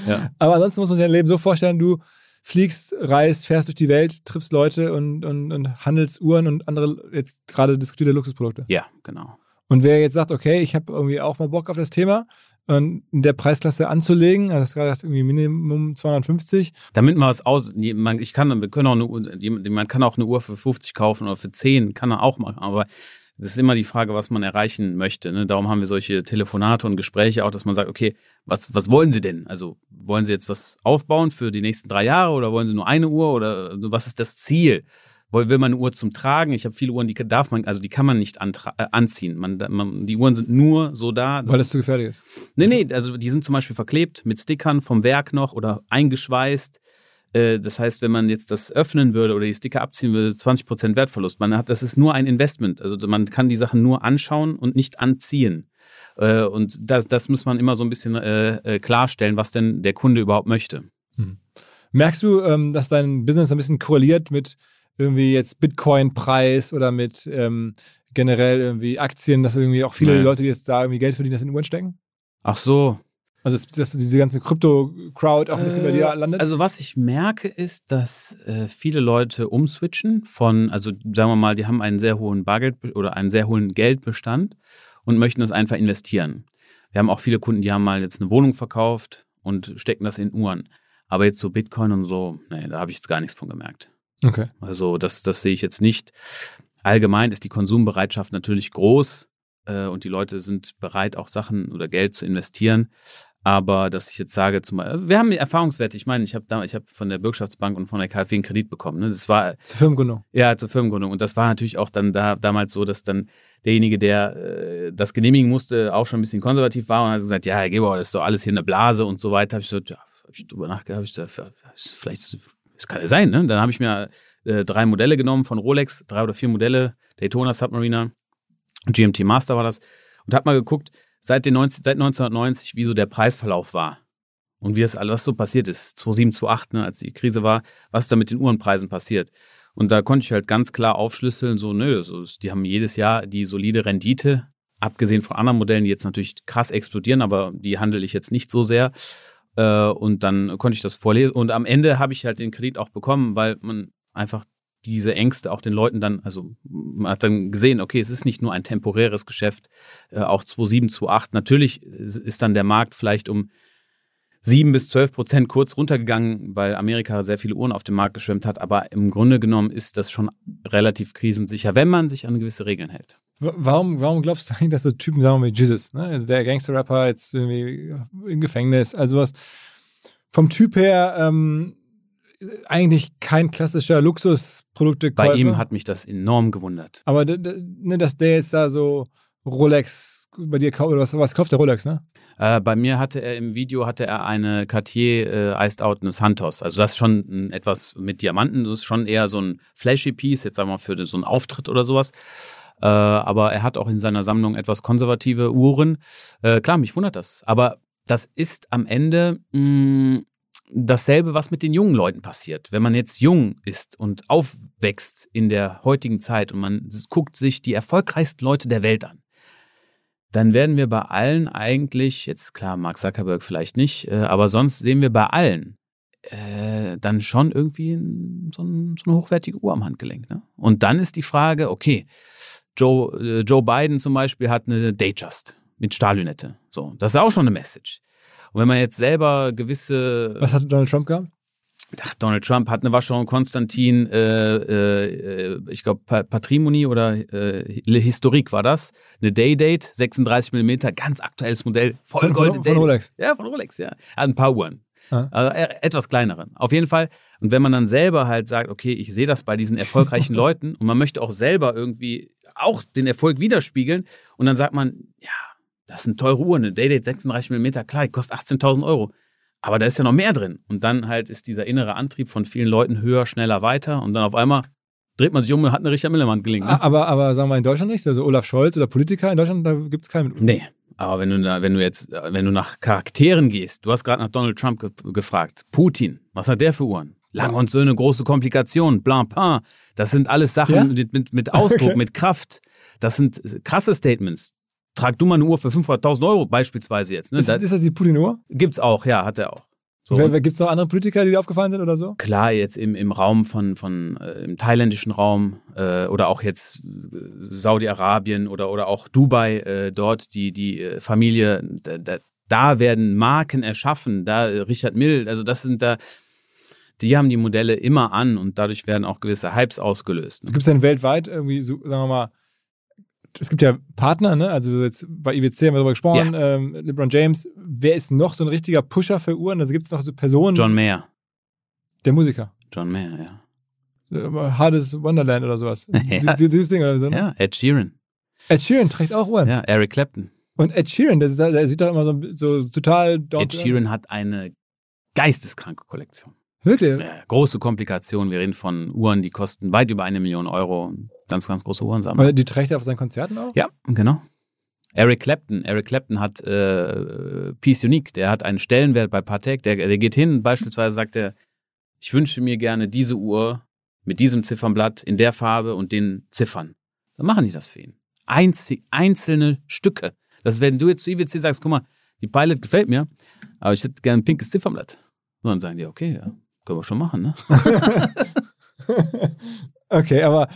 ja. Aber ansonsten muss man sich dein Leben so vorstellen, du fliegst, reist, fährst durch die Welt, triffst Leute und, und, und handelst Uhren und andere jetzt gerade diskutierte Luxusprodukte. Ja, genau. Und wer jetzt sagt, okay, ich habe irgendwie auch mal Bock auf das Thema, in der Preisklasse anzulegen, also das gerade irgendwie Minimum 250. Damit man was aus, ich kann, wir können auch eine Uhr, man kann auch eine Uhr für 50 kaufen oder für 10, kann er auch machen, aber das ist immer die Frage, was man erreichen möchte. Ne? Darum haben wir solche Telefonate und Gespräche auch, dass man sagt, okay, was, was wollen Sie denn? Also wollen Sie jetzt was aufbauen für die nächsten drei Jahre oder wollen Sie nur eine Uhr oder also was ist das Ziel? Will man eine Uhr zum Tragen? Ich habe viele Uhren, die darf man, also die kann man nicht äh, anziehen. Man, man, die Uhren sind nur so da. Weil es zu gefährlich ist. Nee, nee, also die sind zum Beispiel verklebt mit Stickern vom Werk noch oder eingeschweißt. Äh, das heißt, wenn man jetzt das öffnen würde oder die Sticker abziehen würde, 20% Wertverlust. Man hat, das ist nur ein Investment. Also man kann die Sachen nur anschauen und nicht anziehen. Äh, und das, das muss man immer so ein bisschen klarstellen, was denn der Kunde überhaupt möchte. Hm. Merkst du, ähm, dass dein Business ein bisschen korreliert mit irgendwie jetzt Bitcoin-Preis oder mit ähm, generell irgendwie Aktien, dass irgendwie auch viele Nee. Leute, die jetzt da irgendwie Geld verdienen, das in Uhren stecken? Ach so, Also, dass, dass diese ganze Krypto-Crowd auch ein bisschen bei dir landet? Also was ich merke, ist, dass äh, viele Leute umswitchen von, also sagen wir mal, die haben einen sehr hohen Bargeld oder einen sehr hohen Geldbestand und möchten das einfach investieren. Wir haben auch viele Kunden, die haben mal jetzt eine Wohnung verkauft und stecken das in Uhren. Aber jetzt so Bitcoin und so, nee, da habe ich jetzt gar nichts von gemerkt. Okay. Also das, das sehe ich jetzt nicht. Allgemein ist die Konsumbereitschaft natürlich groß äh, und die Leute sind bereit, auch Sachen oder Geld zu investieren. Aber dass ich jetzt sage, zum Beispiel, wir haben Erfahrungswerte. Ich meine, ich habe da, ich habe von der Bürgschaftsbank und von der KfW einen Kredit bekommen. Ne? Das war Zur Firmengründung. ja zur Firmengründung und das war natürlich auch dann da damals so, dass dann derjenige, der äh, das genehmigen musste, auch schon ein bisschen konservativ war und hat gesagt, ja, Herr Gebauer, das ist doch alles hier eine Blase und so weiter. Habe ich so, ja, habe ich drüber nachgedacht, habe ich gesagt, vielleicht, das kann ja sein. Ne? Dann habe ich mir äh, drei Modelle genommen von Rolex, drei oder vier Modelle, Daytona Submariner, GMT Master war das und habe mal geguckt, seit, den 90, seit 1990, wie so der Preisverlauf war. Und wie das alles so passiert ist, 2007, 2008, ne, als die Krise war, was da mit den Uhrenpreisen passiert. Und da konnte ich halt ganz klar aufschlüsseln, so, nö, so, die haben jedes Jahr die solide Rendite, abgesehen von anderen Modellen, die jetzt natürlich krass explodieren, aber die handle ich jetzt nicht so sehr. Äh, und dann konnte ich das vorlesen. Und am Ende habe ich halt den Kredit auch bekommen, weil man einfach diese Ängste auch den Leuten dann, also man hat dann gesehen, okay, es ist nicht nur ein temporäres Geschäft, äh, auch 2007, 2008. Natürlich ist dann der Markt vielleicht um sieben bis zwölf Prozent kurz runtergegangen, weil Amerika sehr viele Uhren auf dem Markt geschwemmt hat. Aber im Grunde genommen ist das schon relativ krisensicher, wenn man sich an gewisse Regeln hält. Warum, warum glaubst du eigentlich, dass so Typen, sagen wir mal, Jesus, ne? also der Gangster-Rapper jetzt irgendwie im Gefängnis, also was vom Typ her ähm, eigentlich kein klassischer Luxusproduktekäufer. Bei ihm hat mich das enorm gewundert. Aber ne, dass der jetzt da so Rolex bei dir kauft, oder was, was kauft der Rolex, ne? Äh, bei mir hatte er im Video hatte er eine Cartier äh, Iced Out eine Santos. Also das ist schon etwas mit Diamanten. Das ist schon eher so ein flashy Piece, jetzt sagen wir mal für so einen Auftritt oder sowas. Äh, aber er hat auch in seiner Sammlung etwas konservative Uhren. Äh, klar, mich wundert das. Aber das ist am Ende mh, dasselbe, was mit den jungen Leuten passiert. Wenn man jetzt jung ist und aufwächst in der heutigen Zeit und man guckt sich die erfolgreichsten Leute der Welt an, dann werden wir bei allen eigentlich, jetzt klar, Mark Zuckerberg vielleicht nicht, äh, aber sonst sehen wir bei allen äh, dann schon irgendwie so, ein, so eine hochwertige Uhr am Handgelenk. Ne? Und dann ist die Frage, okay, Joe, äh, Joe Biden zum Beispiel hat eine Datejust mit Stahllünette. So, das ist auch schon eine Message. Und wenn man jetzt selber gewisse Was hat Donald Trump gehabt? Ach, Donald Trump hat eine Vacheron Konstantin, äh, äh, ich glaube pa Patrimony oder äh, Historik war das, eine Day-Date, 36 mm, ganz aktuelles Modell, voll Von, goldene von, von Rolex. Ja, von Rolex, ja. Ein paar Uhren. Ah. Also e- etwas kleineren. Auf jeden Fall. Und wenn man dann selber halt sagt, okay, ich sehe das bei diesen erfolgreichen Leuten und man möchte auch selber irgendwie auch den Erfolg widerspiegeln und dann sagt man, ja, das sind teure Uhren, eine Day-Date 36 mm, klar, die kostet 18.000 Euro. Aber da ist ja noch mehr drin. Und dann halt ist dieser innere Antrieb von vielen Leuten höher, schneller, weiter. Und dann auf einmal dreht man sich um und hat eine Richard Millermann gelingen. Ne? Aber, aber sagen wir in Deutschland nicht, also Olaf Scholz oder Politiker in Deutschland, da gibt es keinen. Nee. Aber wenn du, wenn du jetzt, wenn du nach Charakteren gehst, du hast gerade nach Donald Trump ge gefragt. Putin, was hat der für Uhren? Lang und Söhne, große Komplikation, blanc pain. Das sind alles Sachen Ja? mit, mit, mit Ausdruck, Okay. mit Kraft. Das sind krasse Statements. Trag du mal eine Uhr für 500.000 Euro beispielsweise jetzt. Ne? Ist, Das ist das die Putin-Uhr? gibt's auch, ja, hat er auch. So, Gibt es noch andere Politiker, die dir aufgefallen sind oder so? klar, jetzt im, im Raum von, von äh, im thailändischen Raum äh, oder auch jetzt äh, Saudi-Arabien oder, oder auch Dubai, äh, dort die, die äh, Familie, da, da, da werden Marken erschaffen, da äh, Richard Mill, also das sind da, die haben die Modelle immer an und dadurch werden auch gewisse Hypes ausgelöst. Ne? Gibt es denn weltweit irgendwie, so, sagen wir mal, es gibt ja Partner, ne? Also jetzt bei IWC haben wir darüber gesprochen, ähm, LeBron James. Wer ist noch so ein richtiger Pusher für Uhren? Also gibt es noch so Personen, John Mayer. der Musiker. John Mayer, ja. Äh, Hardest Wonderland oder sowas. Ja. Dieses Ding oder so. Ne? Ja, Ed Sheeran. Ed Sheeran trägt auch Uhren. Ja, Eric Clapton. Und Ed Sheeran, der, der sieht doch immer so, so total Ed Sheeran hat eine geisteskranke Kollektion. Wirklich? Ja, große Komplikationen. Wir reden von Uhren, die kosten weit über eine Million Euro. Ganz, ganz große Uhrensammlung. Aber die trägt er auf seinen Konzerten auch? Ja, genau. Eric Clapton. Eric Clapton hat äh, Peace Unique. Der hat einen Stellenwert bei Patek. Der, der geht hin, beispielsweise sagt er, ich wünsche mir gerne diese Uhr mit diesem Ziffernblatt in der Farbe und den Ziffern. Dann machen die das für ihn. Einzig, einzelne Stücke. Das, wenn du jetzt zu IWC sagst, guck mal, die Pilot gefällt mir, aber ich hätte gerne ein pinkes Ziffernblatt. Und dann sagen die, okay, ja, können wir schon machen, ne? okay, aber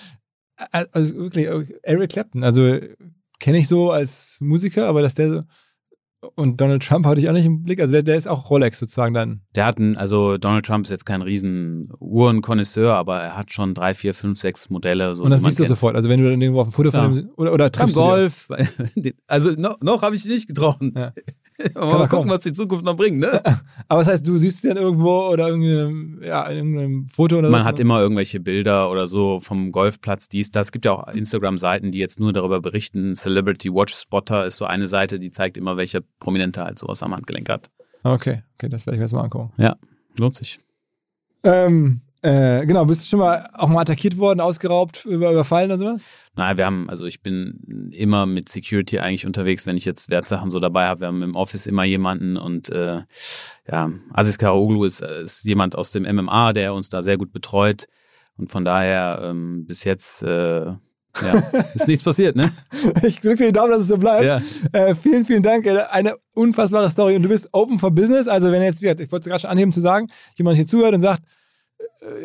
also wirklich, Eric Clapton, also kenne ich so als Musiker, aber dass der so. Und Donald Trump hatte ich auch nicht im Blick. Also der, der ist auch Rolex sozusagen dann. Der hat einen, also Donald Trump ist jetzt kein riesen Uhrenkonnoisseur, aber er hat schon drei, vier, fünf, sechs Modelle. So, und das siehst du kennt. sofort. Also wenn du dann irgendwo auf ein Foto Ja. von dem oder, oder Beim triffst dir- Golf. Also noch, noch habe ich ihn nicht getroffen. Ja. Mal noch gucken, kommen. was die Zukunft noch bringt, ne? Aber das heißt, du siehst ihn dann irgendwo oder irgendeinem, ja, in irgendeinem Foto oder Man so. hat immer irgendwelche Bilder oder so vom Golfplatz, dies, das. Es gibt ja auch Instagram-Seiten, die jetzt nur darüber berichten. Celebrity Watch Spotter ist so eine Seite, die zeigt immer, welcher Prominente halt sowas am Handgelenk hat. Okay, okay, das werde ich mir jetzt mal angucken. Ja, lohnt sich. Ähm, äh, genau, bist du schon mal auch mal attackiert worden, ausgeraubt, über, überfallen oder sowas? Naja, wir haben, also ich bin immer mit Security eigentlich unterwegs, wenn ich jetzt Wertsachen so dabei habe. Wir haben im Office immer jemanden und äh, ja, Aziz Karaoglu ist, äh, ist jemand aus dem MMA, der uns da sehr gut betreut. Und von daher ähm, bis jetzt äh, ja, ist nichts passiert, ne? Ich drücke dir die Daumen, dass es so bleibt. Ja. Äh, vielen, vielen Dank. Äh, Eine unfassbare Story. Und du bist open for business. Also, wenn jetzt, ich wollte es gerade schon anheben zu sagen, jemand hier zuhört und sagt,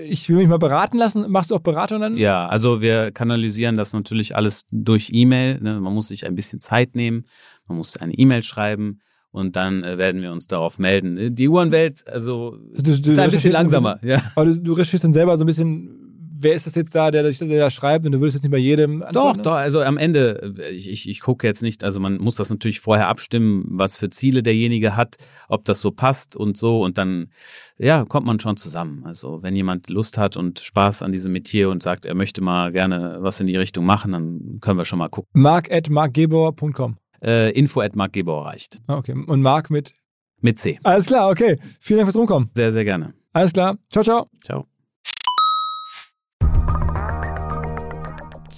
ich will mich mal beraten lassen, machst du auch Beratung dann? Ja, also wir kanalisieren das natürlich alles durch E-Mail. Ne? Man muss sich ein bisschen Zeit nehmen, man muss eine E-Mail schreiben und dann äh, werden wir uns darauf melden. Die Uhrenwelt, also Du- du ist ein bisschen recherchierst ein langsamer. Ja. Aber du, du recherchierst dann selber so ein bisschen, wer ist das jetzt da, der, der, der da schreibt und du würdest jetzt nicht bei jedem Doch, antworten? ne? doch, also am Ende, ich, ich, ich gucke jetzt nicht, also man muss das natürlich vorher abstimmen, was für Ziele derjenige hat, ob das so passt und so und dann, ja, kommt man schon zusammen. Also wenn jemand Lust hat und Spaß an diesem Metier und sagt, er möchte mal gerne was in die Richtung machen, dann können wir schon mal gucken. Mark at markgebauer.com. Äh, info at Mark Gebauer reicht. Ah, Okay. Und Mark mit. Mit C. Alles klar, okay. Vielen Dank fürs Rumkommen. Sehr, sehr gerne. Alles klar. Ciao, ciao. Ciao.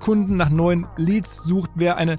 Kunden, nach neuen Leads sucht, wer eine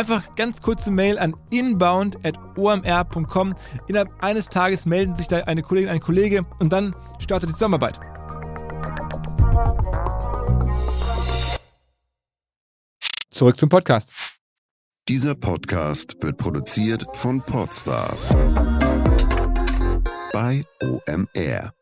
Einfach ganz kurze Mail an inbound.omr.com. Innerhalb eines Tages melden sich da eine Kollegin, ein Kollege und dann startet die Zusammenarbeit. Zurück zum Podcast. Dieser Podcast wird produziert von Podstars bei OMR.